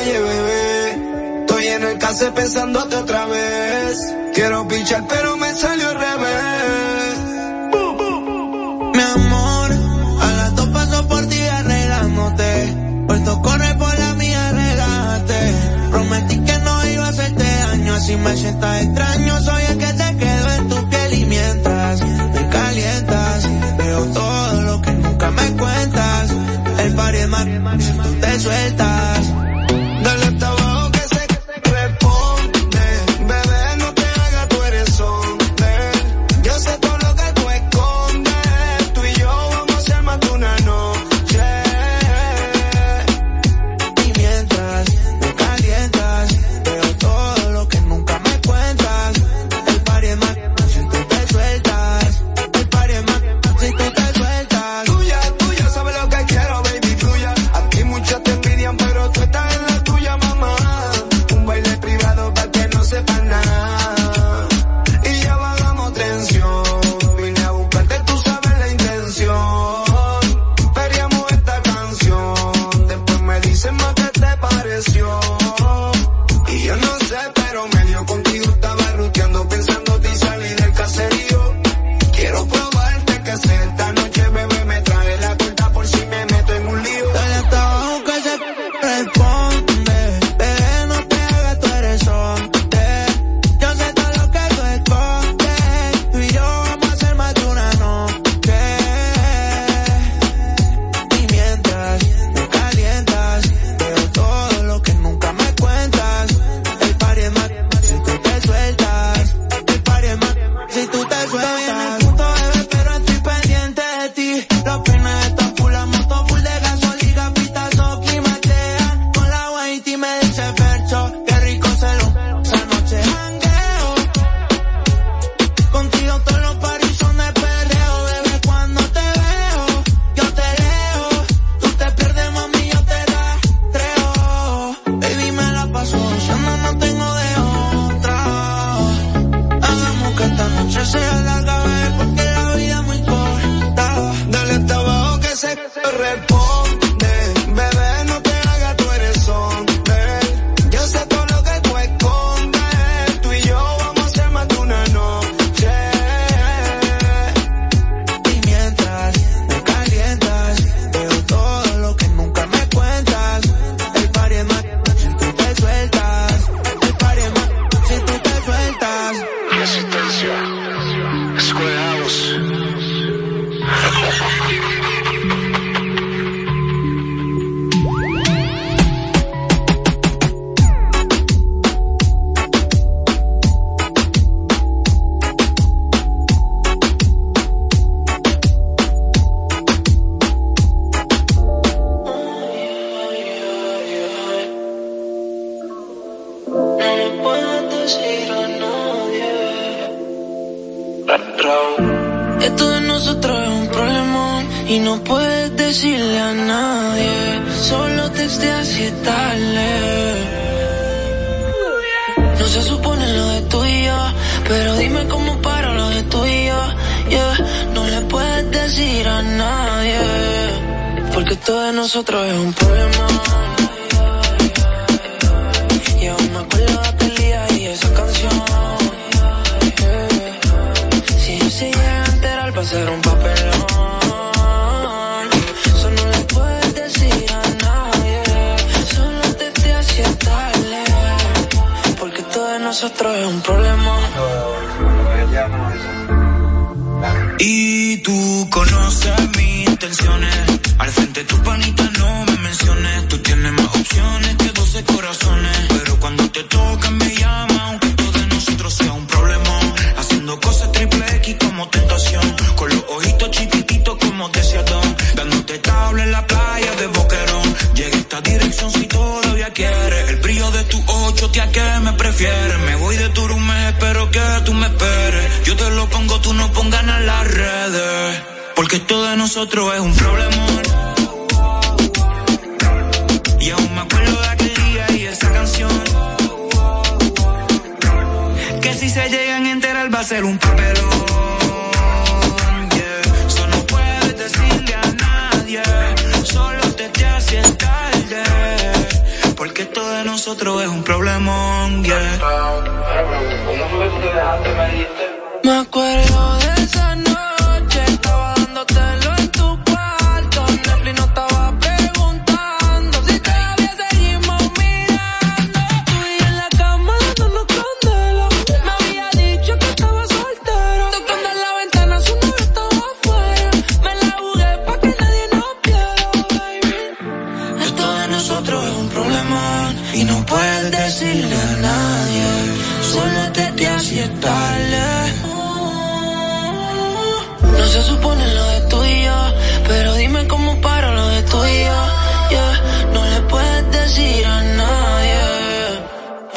calle, bebé. Estoy en el case pensándote otra vez. Quiero pichar, pero me salió al revés. Mi amor, a las dos paso por ti arreglándote. Puesto corre por la mía, relájate. Prometí que no iba a hacerte daño, así me sientas extraño. Soy el que te quedo en tu piel y mientras me calientas, veo todo lo que nunca me cuentas. El par es más, si tú te sueltas. Es un problema. Y tú conoces mis intenciones. Al frente de tu panita no me menciones. Tú tienes más opciones que 12 corazones. Pero cuando te toca me llama, aunque todo de nosotros sea un problema. Haciendo cosas triple X como tentación. Con los ojitos chiquititos como deseadón. Dándote tabla en la playa de Boquerón. Llega esta dirección si todavía quieres. El brillo de tu ocho, tía, que me prefieres. Voy de tu room, espero que tú me esperes. Yo te lo pongo, tú no pongas en las redes. Porque todo de nosotros es un problema. Y aún me acuerdo de aquel día y esa canción. Que si se llegan a enterar va a ser un papelón. Nosotros es un problemón. Me acuerdo de esa noche,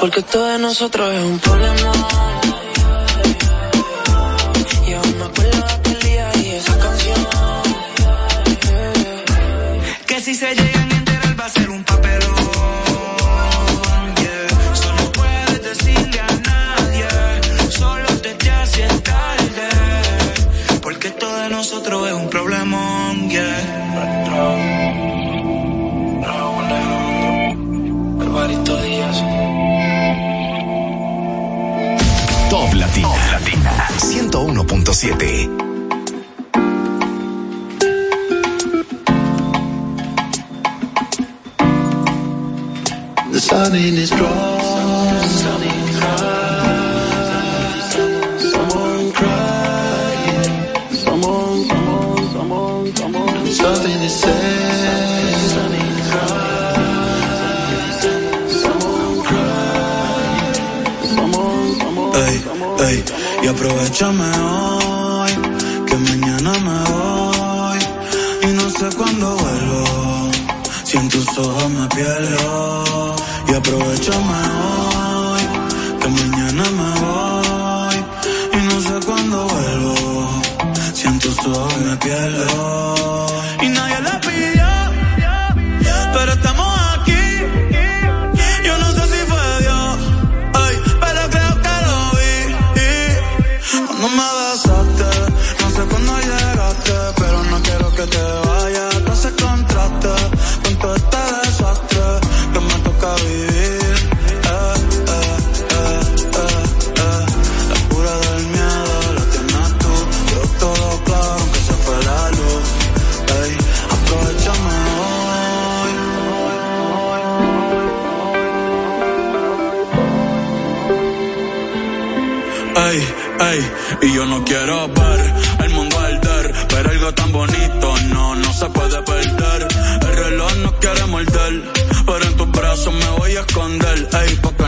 porque todo de nosotros es un problema. 101.7. The sun in is strong. Someone crying. Someone, someone, someone, someone. Something is said. Someone crying. Someone, someone. Ey, ey, y aprovechame hoy, Y aprovechame y yo no quiero ver el mundo arder, pero algo tan bonito no, no se puede perder. El reloj no quiere morder, pero en tus brazos me voy a esconder, porque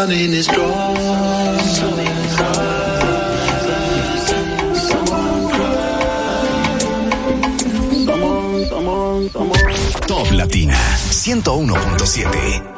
sun in his. Top Latina 101.7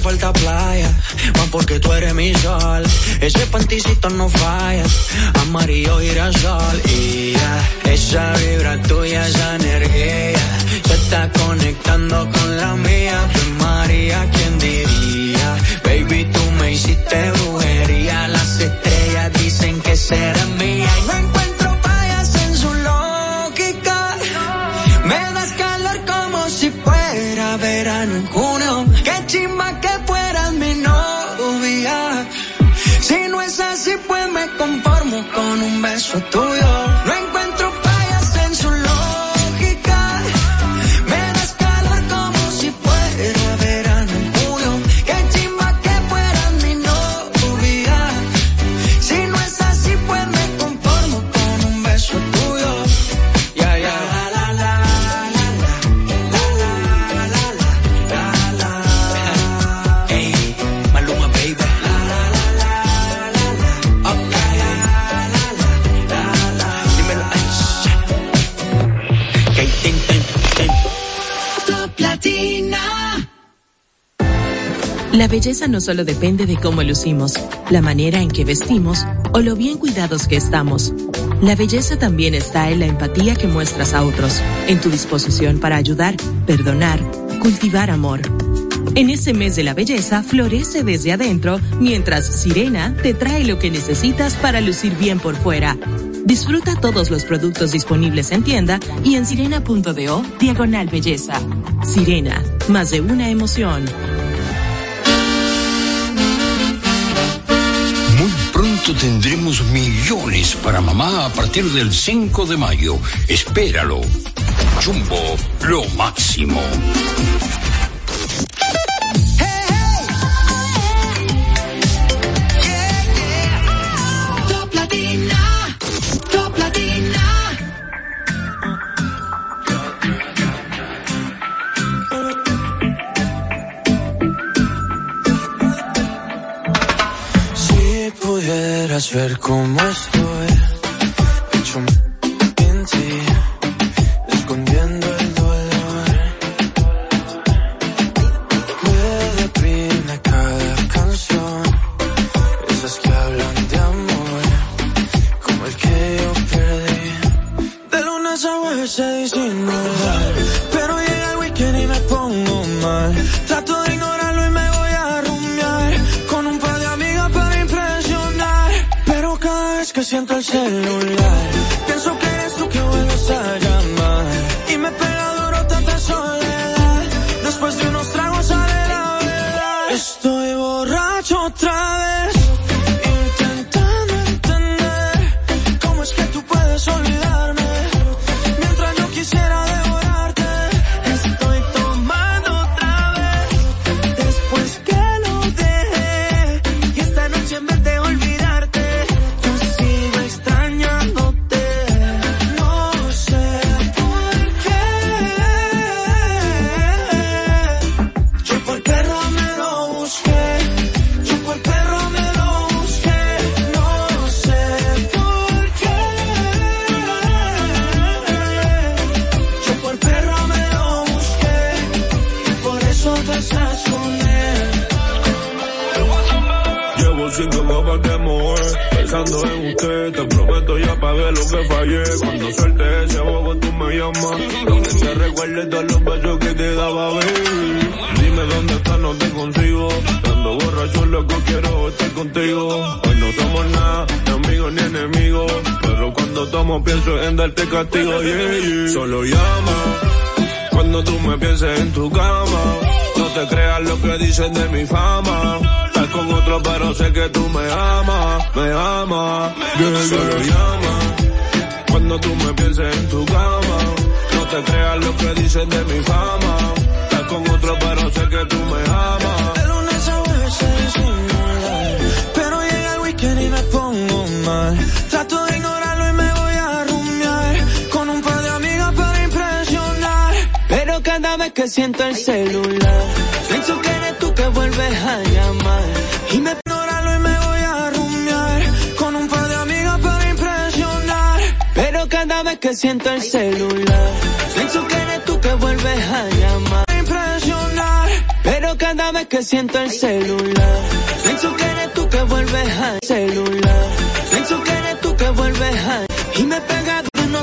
falta playa, más porque tú eres mi sol. Ese panticito no falla, amarillo girasol y ya, esa vida La belleza no solo depende de cómo lucimos, la manera en que vestimos o lo bien cuidados que estamos. La belleza también está en la empatía que muestras a otros, en tu disposición para ayudar, perdonar, cultivar amor. En ese mes de la belleza florece desde adentro, mientras Sirena te trae lo que necesitas para lucir bien por fuera Disfruta todos los productos disponibles en tienda y en sirena.do diagonal belleza. Sirena, más de una emoción. Muy pronto tendremos millones para mamá a partir del 5 de mayo. Espéralo. Jumbo, lo máximo. quieras ver cómo estoy. Siento el celular,